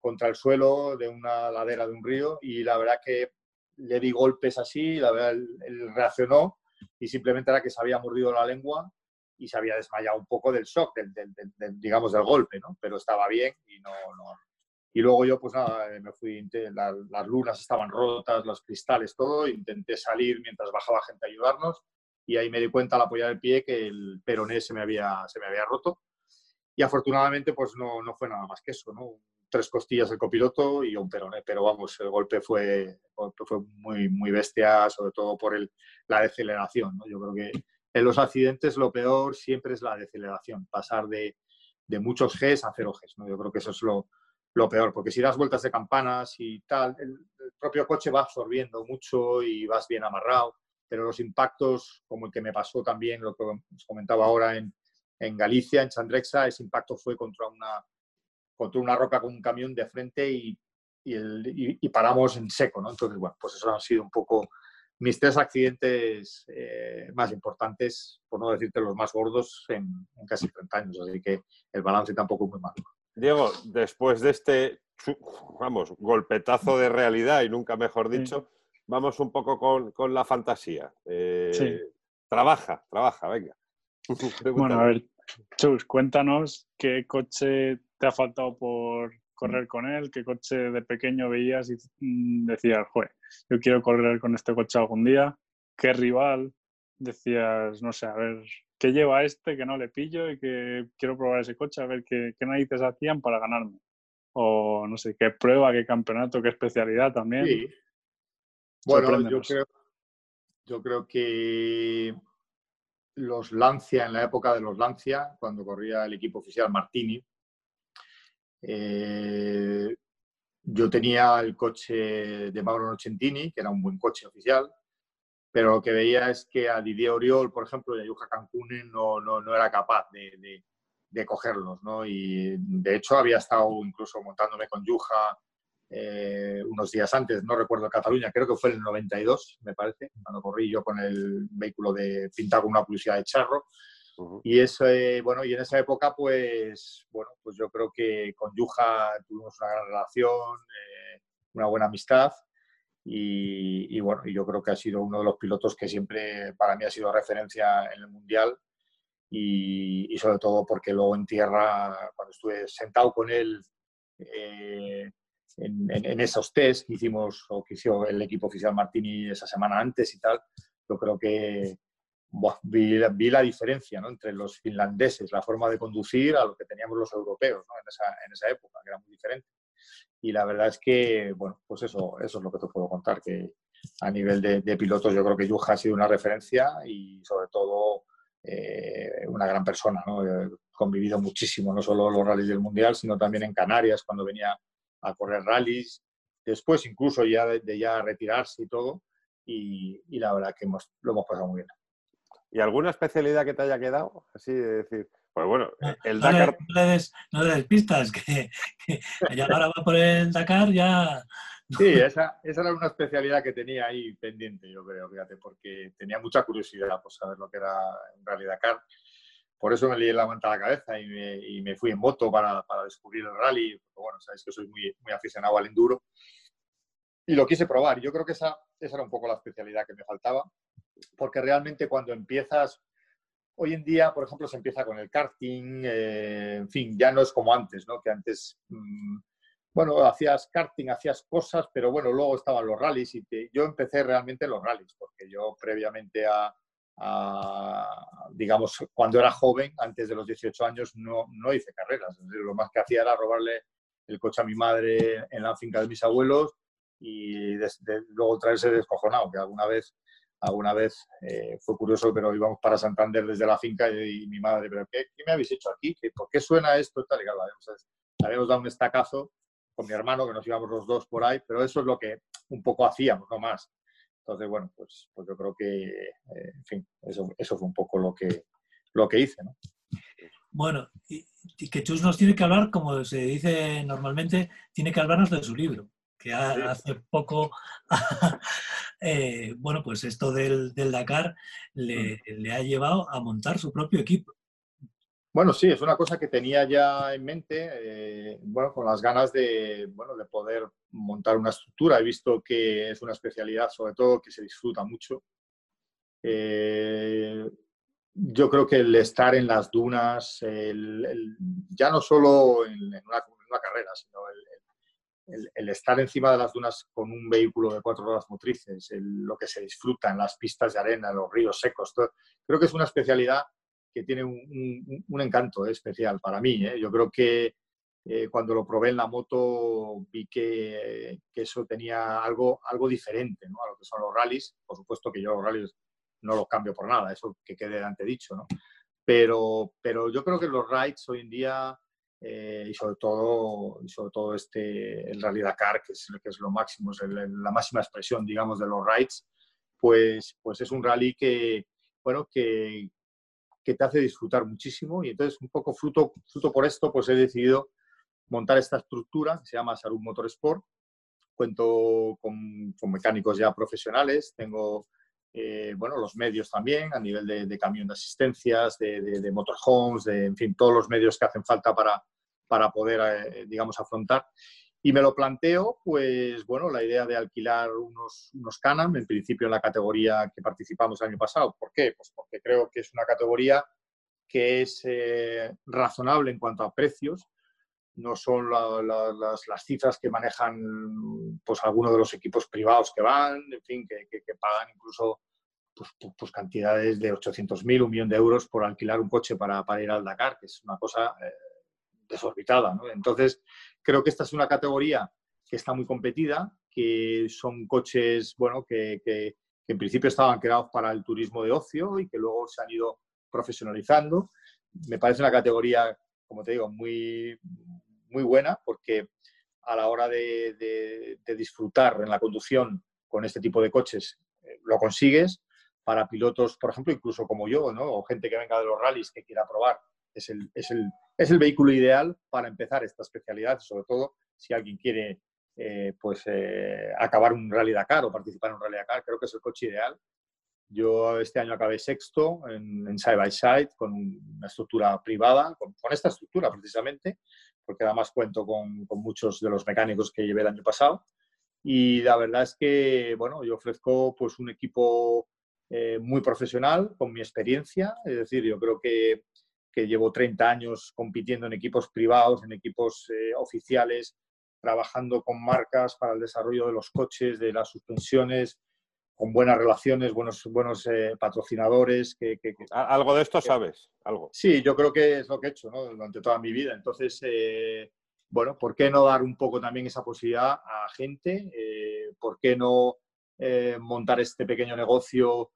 contra el suelo de una ladera de un río y la verdad que le di golpes así, la verdad él, reaccionó y simplemente era que se había mordido la lengua y se había desmayado un poco del shock, del, digamos, del golpe, ¿no? Pero estaba bien y no, no... Y luego yo, pues nada, me fui, las lunas estaban rotas, los cristales, todo, intenté salir mientras bajaba gente a ayudarnos y ahí me di cuenta al apoyar el pie que el peroné se me había, se me había roto. Y afortunadamente, pues no, no fue nada más que eso, ¿no? Tres costillas del copiloto y un peroné, pero vamos, el golpe fue, fue muy, muy bestia, sobre todo por el, la deceleración, ¿no? Yo creo que en los accidentes lo peor siempre es la deceleración, pasar de, muchos Gs a cero Gs, ¿no? Yo creo que eso es lo, peor, porque si das vueltas de campanas y tal, el, propio coche va absorbiendo mucho y vas bien amarrado pero los impactos, como el que me pasó también, lo que os comentaba ahora en, Galicia, en Chandrexa, ese impacto fue contra una, contra una roca con un camión de frente y, paramos en seco, ¿no? Entonces, bueno, pues eso han sido un poco mis tres accidentes eh, más importantes, por no decirte los más gordos, en, en, casi 30 años, así que el balance tampoco es muy malo. Diego, después de este, vamos, golpetazo de realidad y nunca mejor dicho, vamos un poco con, la fantasía. Eh, trabaja, trabaja, venga. bueno, a ver, Chus, cuéntanos qué coche te ha faltado por correr con él, qué coche de pequeño veías y mm, decías, joder, yo quiero correr con este coche algún día, qué rival, decías, no sé, a ver, qué lleva este que no le pillo y que quiero probar ese coche, a ver qué, qué narices hacían para ganarme. O no sé, qué prueba, qué campeonato, qué especialidad también. Sí, bueno, yo creo, yo creo que los Lancia, en la época de los Lancia, cuando corría el equipo oficial Martini, eh, yo tenía el coche de Mauro Nocentini, que era un buen coche oficial, pero lo que veía es que a Didier Oriol, por ejemplo, y a Yuja Cancún no, no, no, era capaz de, de, de, cogerlos. ¿no? Y de hecho había estado incluso montándome con Yuja eh, unos días antes, no recuerdo Cataluña, creo que fue en el 92, me parece, cuando corrí yo con el vehículo de pintado con una publicidad de charro. Y eso, bueno, y en esa época, pues, bueno, pues yo creo que con Yuja tuvimos una gran relación, eh, una buena amistad. Y, y, bueno, yo creo que ha sido uno de los pilotos que siempre para mí ha sido referencia en el Mundial. Y, y sobre todo porque luego en tierra, cuando estuve sentado con él, eh, en, esos test que hicimos o que hizo el equipo oficial Martini esa semana antes y tal, yo creo que vi, vi, la diferencia ¿no? entre los finlandeses, la forma de conducir a lo que teníamos los europeos ¿no? en, esa, en, esa, época, que era muy diferente. Y la verdad es que, bueno, pues eso, eso es lo que te puedo contar, que a nivel de, de pilotos yo creo que Yuja ha sido una referencia y sobre todo eh, una gran persona. ¿no? He convivido muchísimo, no solo los rallies del Mundial, sino también en Canarias, cuando venía a correr rallies, después incluso ya de, ya retirarse y todo, y, la verdad que hemos, lo hemos pasado muy bien. ¿Y alguna especialidad que te haya quedado? Así de decir, pues bueno, el Dakar... No le, des, no le des pistas, que, ya ahora va por el Dakar, ya... Sí, esa, esa, era una especialidad que tenía ahí pendiente, yo creo, fíjate, porque tenía mucha curiosidad por saber lo que era un Rally Dakar por eso me lié la manta a la cabeza y me, y me fui en moto para, para, descubrir el rally. bueno, sabéis que soy muy, muy aficionado al enduro. Y lo quise probar. Yo creo que esa, esa era un poco la especialidad que me faltaba, porque realmente cuando empiezas, hoy en día, por ejemplo, se empieza con el karting, eh, en fin, ya no es como antes, ¿no? Que antes, mmm, bueno, hacías karting, hacías cosas, pero bueno, luego estaban los rallies y yo empecé realmente en los rallies, porque yo previamente a, digamos, cuando era joven, antes de los 18 años, no, no hice carreras. lo más que hacía era robarle el coche a mi madre en la finca de mis abuelos y luego traerse descojonado, que alguna vez, alguna vez eh, fue curioso, pero íbamos para Santander desde la finca y, mi madre, ¿pero qué, me habéis hecho aquí? ¿Por qué suena esto? Tal, y habíamos, habíamos dado un estacazo con mi hermano, que nos íbamos los dos por ahí, pero eso es lo que un poco hacíamos, no más. Entonces, bueno, pues, pues yo creo que, eh, en fin, eso, eso fue un poco lo que, lo que hice, ¿no? Bueno, y, que Chus nos tiene que hablar, como se dice normalmente, tiene que hablarnos de su libro, que hace poco, eh, bueno, pues esto del, Dakar le, ha llevado a montar su propio equipo. Bueno, sí, es una cosa que tenía ya en mente, eh, bueno, con las ganas de, bueno, de poder montar una estructura. He visto que es una especialidad, sobre todo, que se disfruta mucho. Eh, yo creo que el estar en las dunas, ya no solo en, una, carrera, sino el, estar encima de las dunas con un vehículo de cuatro ruedas motrices, lo que se disfruta en las pistas de arena, en los ríos secos, creo que es una especialidad que tiene un, encanto especial para mí. ¿eh? Yo creo que eh, cuando lo probé en la moto vi que, eso tenía algo, algo diferente ¿no? a lo que son los rallies. Por supuesto que yo los rallies no lo cambio por nada, eso que quede antedicho, ¿no? Pero, pero yo creo que los rides hoy en día, eh, y sobre todo, y sobre todo este, el Rally Dakar, que es, que es lo máximo, es la máxima expresión, digamos, de los rides, pues, pues es un rally que, bueno, que, que te hace disfrutar muchísimo y entonces un poco fruto, fruto por esto, pues he decidido montar esta estructura que se llama Salud Motorsport. Cuento con, con mecánicos ya profesionales, tengo eh, bueno, los medios también, a nivel de, camión de asistencias, de, de, motorhomes, de, en fin, todos los medios que hacen falta para, para poder, eh, digamos, afrontar. Y me lo planteo, pues, bueno, la idea de alquilar unos, unos Canam, en principio en la categoría que participamos el año pasado. ¿Por qué? Pues porque creo que es una categoría que es eh, razonable en cuanto a precios, no son las, cifras que manejan pues algunos de los equipos privados que van, en fin, que, pagan incluso pues, pues, cantidades de 800.000, un millón de euros por alquilar un coche para, ir al Dakar, que es una cosa eh, desorbitada. Entonces, creo que esta es una categoría que está muy competida, que son coches, bueno, que, que en principio estaban creados para el turismo de ocio y que luego se han ido profesionalizando. Me parece una categoría, como te digo, muy, muy buena porque a la hora de, disfrutar en la conducción con este tipo de coches eh, lo consigues. Para pilotos, por ejemplo, incluso como yo, ¿no? o gente que venga de los rallies que quiera probar, es el, es el, es el vehículo ideal para empezar esta especialidad, sobre todo si alguien quiere eh, pues, eh, acabar un rally Dakar o participar en un rally Dakar, creo que es el coche ideal. Yo este año acabé sexto en, Side by Side con una estructura privada, con, con, esta estructura precisamente, porque además cuento con, muchos de los mecánicos que llevé el año pasado. Y la verdad es que, bueno, yo ofrezco pues un equipo eh, muy profesional con mi experiencia, es decir, yo creo que, que llevo 30 años compitiendo en equipos privados, en equipos eh, oficiales, trabajando con marcas para el desarrollo de los coches, de las suspensiones, con buenas relaciones, buenos, buenos eh, patrocinadores. Que, ¿Algo de esto sabes? ¿Algo? Sí, yo creo que es lo que he hecho durante toda mi vida. Entonces, eh, bueno, ¿por qué no dar un poco también esa posibilidad a gente? Eh, ¿Por qué no montar este pequeño negocio?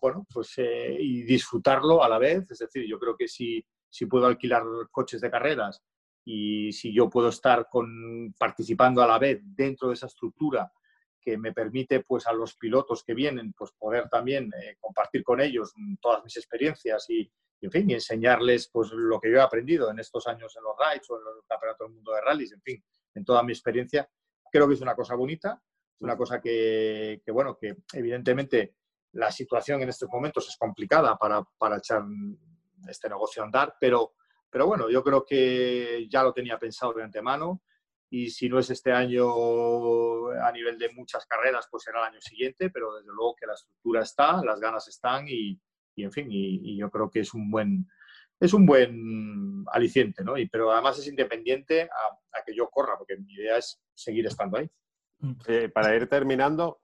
bueno, pues y disfrutarlo a la vez. Es decir, yo creo que si, si puedo alquilar coches de carreras y si yo puedo estar con, participando a la vez dentro de esa estructura que me permite pues a los pilotos que vienen pues poder también eh, compartir con ellos todas mis experiencias y, en fin, y enseñarles pues lo que yo he aprendido en estos años en los rides o en los campeonatos del mundo de rallies, en fin, en toda mi experiencia, creo que es una cosa bonita, una cosa que, bueno, que evidentemente la situación en estos momentos es complicada para, para echar este negocio a andar, pero, pero bueno, yo creo que ya lo tenía pensado de antemano y si no es este año a nivel de muchas carreras, pues será el año siguiente, pero desde luego que la estructura está, las ganas están y, en fin, y, yo creo que es un buen, es un buen aliciente, ¿no? Y, pero además es independiente a, que yo corra, porque mi idea es seguir estando ahí. Mm. Eh, para ir terminando,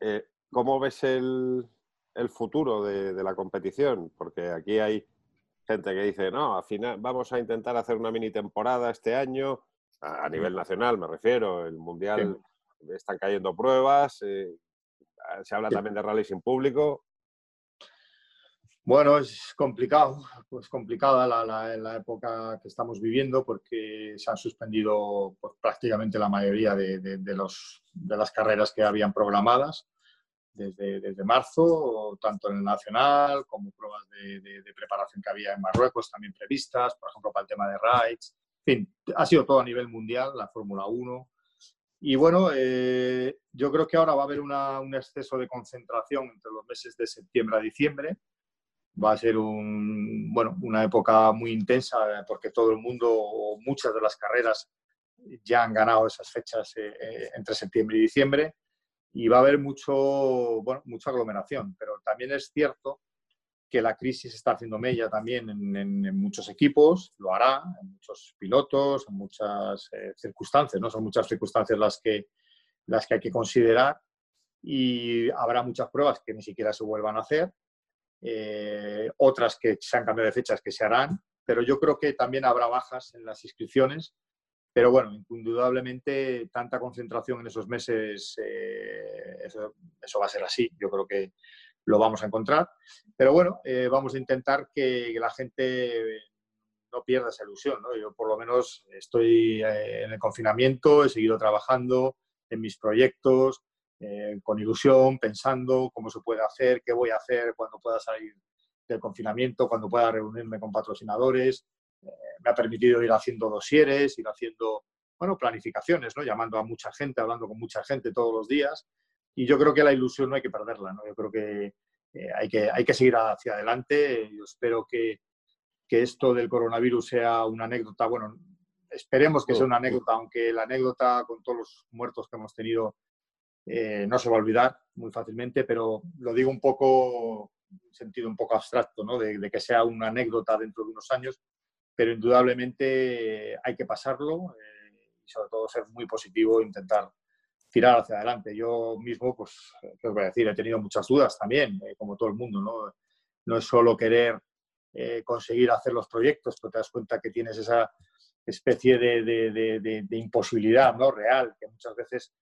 eh, ¿cómo ves el, el futuro de, de, la competición? Porque aquí hay gente que dice, no, al final vamos a intentar hacer una mini temporada este año a, nivel nacional me refiero, el Mundial están cayendo pruebas, eh, se habla también de rally sin público. Bueno, es complicado, pues complicada la, la, época que estamos viviendo porque se han suspendido pues, prácticamente la mayoría de, de, los, de, las carreras que habían programadas desde, desde, marzo, tanto en el nacional como pruebas de, preparación que había en Marruecos también previstas, por ejemplo, para el tema de rides fin, ha sido todo a nivel mundial, la Fórmula 1. Y bueno, eh, yo creo que ahora va a haber un exceso de concentración entre los meses de septiembre a diciembre. Va a ser un, bueno, una época muy intensa porque todo el mundo, muchas de las carreras, ya han ganado esas fechas entre septiembre y diciembre y va a haber mucho, mucha aglomeración. Pero también es cierto que la crisis está haciendo mella también en, muchos equipos, lo hará, en muchos pilotos, en muchas eh, circunstancias, ¿no? Son muchas circunstancias las que, las que hay que considerar y habrá muchas pruebas que ni siquiera se vuelvan a hacer, eh, otras que se han cambiado de fechas que se harán, pero yo creo que también habrá bajas en las inscripciones pero bueno, indudablemente tanta concentración en esos meses, eh, eso, va a ser así. Yo creo que lo vamos a encontrar. Pero bueno, eh, vamos a intentar que, la gente no pierda esa ilusión. Yo por lo menos estoy eh, en el confinamiento, he seguido trabajando en mis proyectos, con ilusión, pensando cómo se puede hacer, qué voy a hacer cuando pueda salir del confinamiento, cuando pueda reunirme con patrocinadores, me ha permitido ir haciendo dosieres, ir haciendo, bueno, planificaciones, ¿no? Llamando a mucha gente, hablando con mucha gente todos los días. Y yo creo que la ilusión no hay que perderla, ¿no? Yo creo que, eh, hay, que hay que seguir hacia adelante. Yo espero que, que esto del coronavirus sea una anécdota, bueno, esperemos que sea una anécdota, aunque la anécdota con todos los muertos que hemos tenido eh, no se va a olvidar muy fácilmente, pero lo digo un poco, en sentido un poco abstracto, ¿no? de, de, que sea una anécdota dentro de unos años pero indudablemente hay que pasarlo eh, y sobre todo ser muy positivo e intentar tirar hacia adelante. Yo mismo, pues, ¿qué os voy a decir? He tenido muchas dudas también, eh, como todo el mundo, ¿no? No es solo querer eh, conseguir hacer los proyectos, pero te das cuenta que tienes esa especie de, de, de, imposibilidad ¿no? real, que muchas veces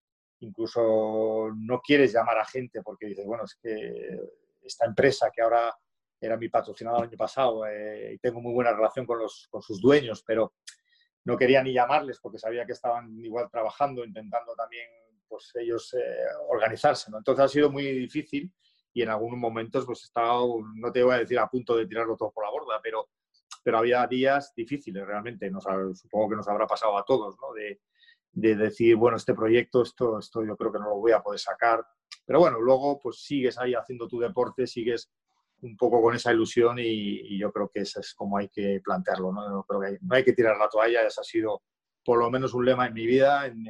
incluso no quieres llamar a gente porque dices, bueno, es que esta empresa que ahora era mi patrocinador el año pasado eh, y tengo muy buena relación con, los, con sus dueños, pero no quería ni llamarles porque sabía que estaban igual trabajando, intentando también pues ellos eh, organizarse. ¿no? Entonces ha sido muy difícil y en algunos momentos pues estaba, no te voy a decir a punto de tirarlo todo por la borda, pero, pero había días difíciles realmente. Nos, supongo que nos habrá pasado a todos, ¿no? De, de decir, bueno, este proyecto, esto, esto yo creo que no lo voy a poder sacar. Pero bueno, luego pues sigues ahí haciendo tu deporte, sigues un poco con esa ilusión y, yo creo que eso es como hay que plantearlo. ¿no? creo que no hay que tirar la toalla, ese ha sido por lo menos un lema en mi vida, en,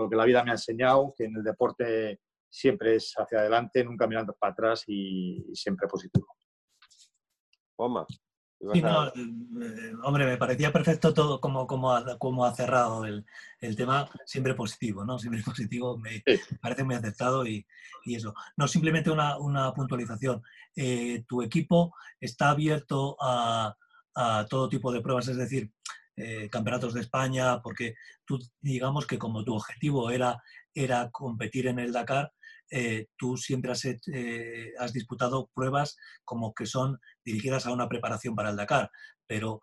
lo que la vida me ha enseñado, que en el deporte siempre es hacia adelante, nunca mirando para atrás y, siempre positivo. Toma. Eh, hombre, me parecía perfecto todo como, como, ha, como ha cerrado el, el, tema, siempre positivo, ¿no? Siempre positivo, me parece muy aceptado y, y, eso. No, simplemente una, una puntualización. Eh, tu equipo está abierto a, a, todo tipo de pruebas, es decir, eh, campeonatos de España, porque tú, digamos que como tu objetivo era, era competir en el Dakar, eh, tú siempre has, eh, has, disputado pruebas como que son dirigidas a una preparación para el Dakar, pero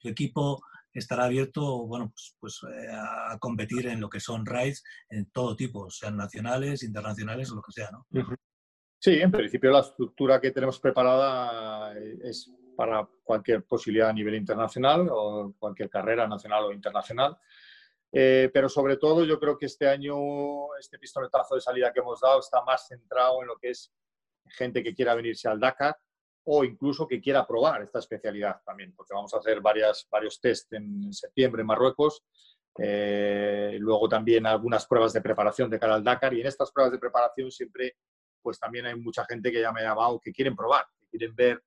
tu equipo estará abierto bueno, pues, pues a competir en lo que son raids en todo tipo, sean nacionales, internacionales o lo que sea. ¿no? Sí, en principio la estructura que tenemos preparada es para cualquier posibilidad a nivel internacional o cualquier carrera nacional o internacional. Eh, pero sobre todo yo creo que este año, este pistoletazo de salida que hemos dado está más centrado en lo que es gente que quiera venirse al Dakar o incluso que quiera probar esta especialidad también, porque vamos a hacer varias, varios test en septiembre en Marruecos, eh, luego también algunas pruebas de preparación de cara al Dakar y en estas pruebas de preparación siempre pues también hay mucha gente que ya me ha llamado que quieren probar, que quieren ver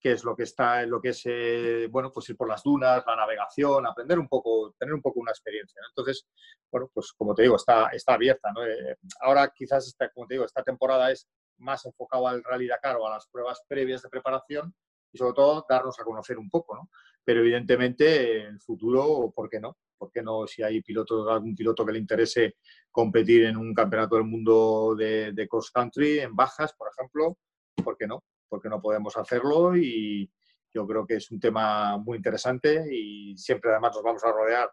qué es lo que está en lo que es, eh, bueno, pues ir por las dunas, la navegación, aprender un poco, tener un poco una experiencia. Entonces, bueno, pues como te digo, está, está abierta. Eh, ahora quizás, esta, como te digo, esta temporada es más enfocado al Rally Dakar o a las pruebas previas de preparación y sobre todo darnos a conocer un poco, ¿no? Pero evidentemente en el futuro, ¿por qué no? ¿Por qué no si hay piloto, algún piloto que le interese competir en un campeonato del mundo de, de cross country, en bajas, por ejemplo? ¿Por qué no? Porque no podemos hacerlo y yo creo que es un tema muy interesante y siempre además nos vamos a rodear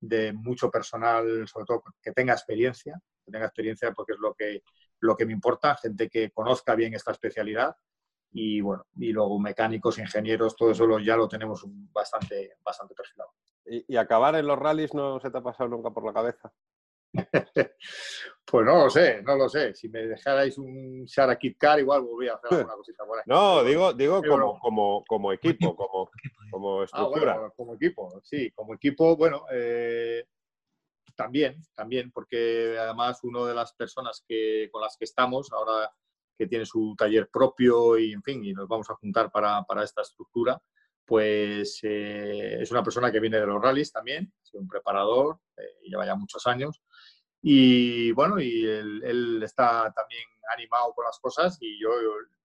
de mucho personal, sobre todo que tenga experiencia, que tenga experiencia porque es lo que, lo que me importa, gente que conozca bien esta especialidad y bueno, y luego mecánicos, ingenieros, todo eso ya lo tenemos bastante, bastante perfilado. ¿Y, acabar en los rallies no se te ha pasado nunca por la cabeza? Pues no lo sé, no lo sé. Si me dejarais un Shara Kit Car, igual volvería a hacer alguna cosita por ahí. No, digo, digo como, como, como equipo, como, como Ah, estructura. bueno, como equipo, sí, como equipo, bueno, eh, también, también, porque además una de las personas que, con las que estamos ahora que tiene su taller propio y, en fin, y nos vamos a juntar para, para esta estructura, pues eh, es una persona que viene de los rallies también, sido un preparador, eh, lleva ya muchos años. Y bueno, y él, está también animado con las cosas y yo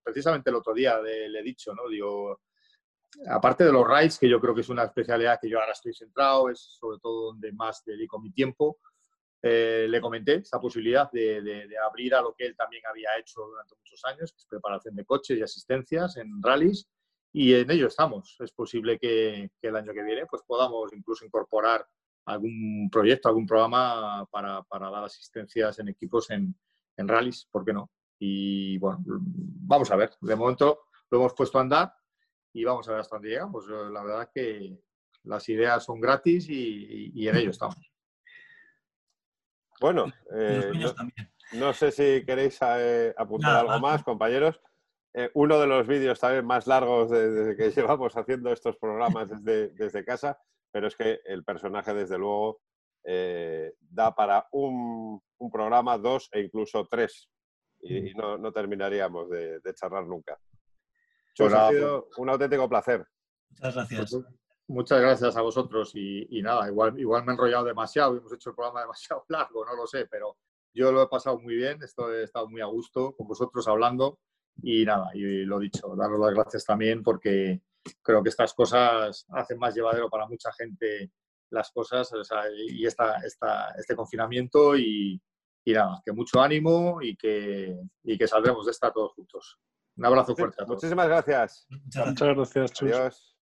precisamente el otro día le, he dicho, ¿no? Digo, aparte de los rides, que yo creo que es una especialidad que yo ahora estoy centrado, es sobre todo donde más dedico mi tiempo, eh, le comenté esa posibilidad de abrir a lo que él también había hecho durante muchos años, que es preparación de coches y asistencias en rallies, y en ello estamos. Es posible que, que el año que viene pues, podamos incluso incorporar algún proyecto, algún programa para, para dar asistencias en equipos en, en rallies, ¿por qué no? Y bueno, vamos a ver. De momento lo hemos puesto a andar y vamos a ver hasta dónde llegamos. La verdad que las ideas son gratis y, y en ello estamos. Bueno, eh, no, sé si queréis eh, apuntar Nada algo más. más, compañeros. Eh, uno de los vídeos también más largos de- desde que llevamos haciendo estos programas desde, desde casa, pero es que el personaje, desde luego, eh, da para un, un programa, dos e incluso tres. Y, y no, no terminaríamos de, de charlar nunca. Pues ha sido un auténtico placer. Muchas gracias. Pues, muchas gracias a vosotros y, y nada, igual, igual me he enrollado demasiado y hemos hecho el programa demasiado largo, no lo sé, pero yo lo he pasado muy bien, esto, he estado muy a gusto con vosotros hablando y nada, y lo dicho, daros las gracias también porque creo que estas cosas hacen más llevadero para mucha gente las cosas o sea, y esta, esta, este confinamiento y, y nada, que mucho ánimo y que, y que saldremos de esta todos juntos. Un abrazo fuerte a todos. Muchísimas gracias. Muchas gracias. Adiós.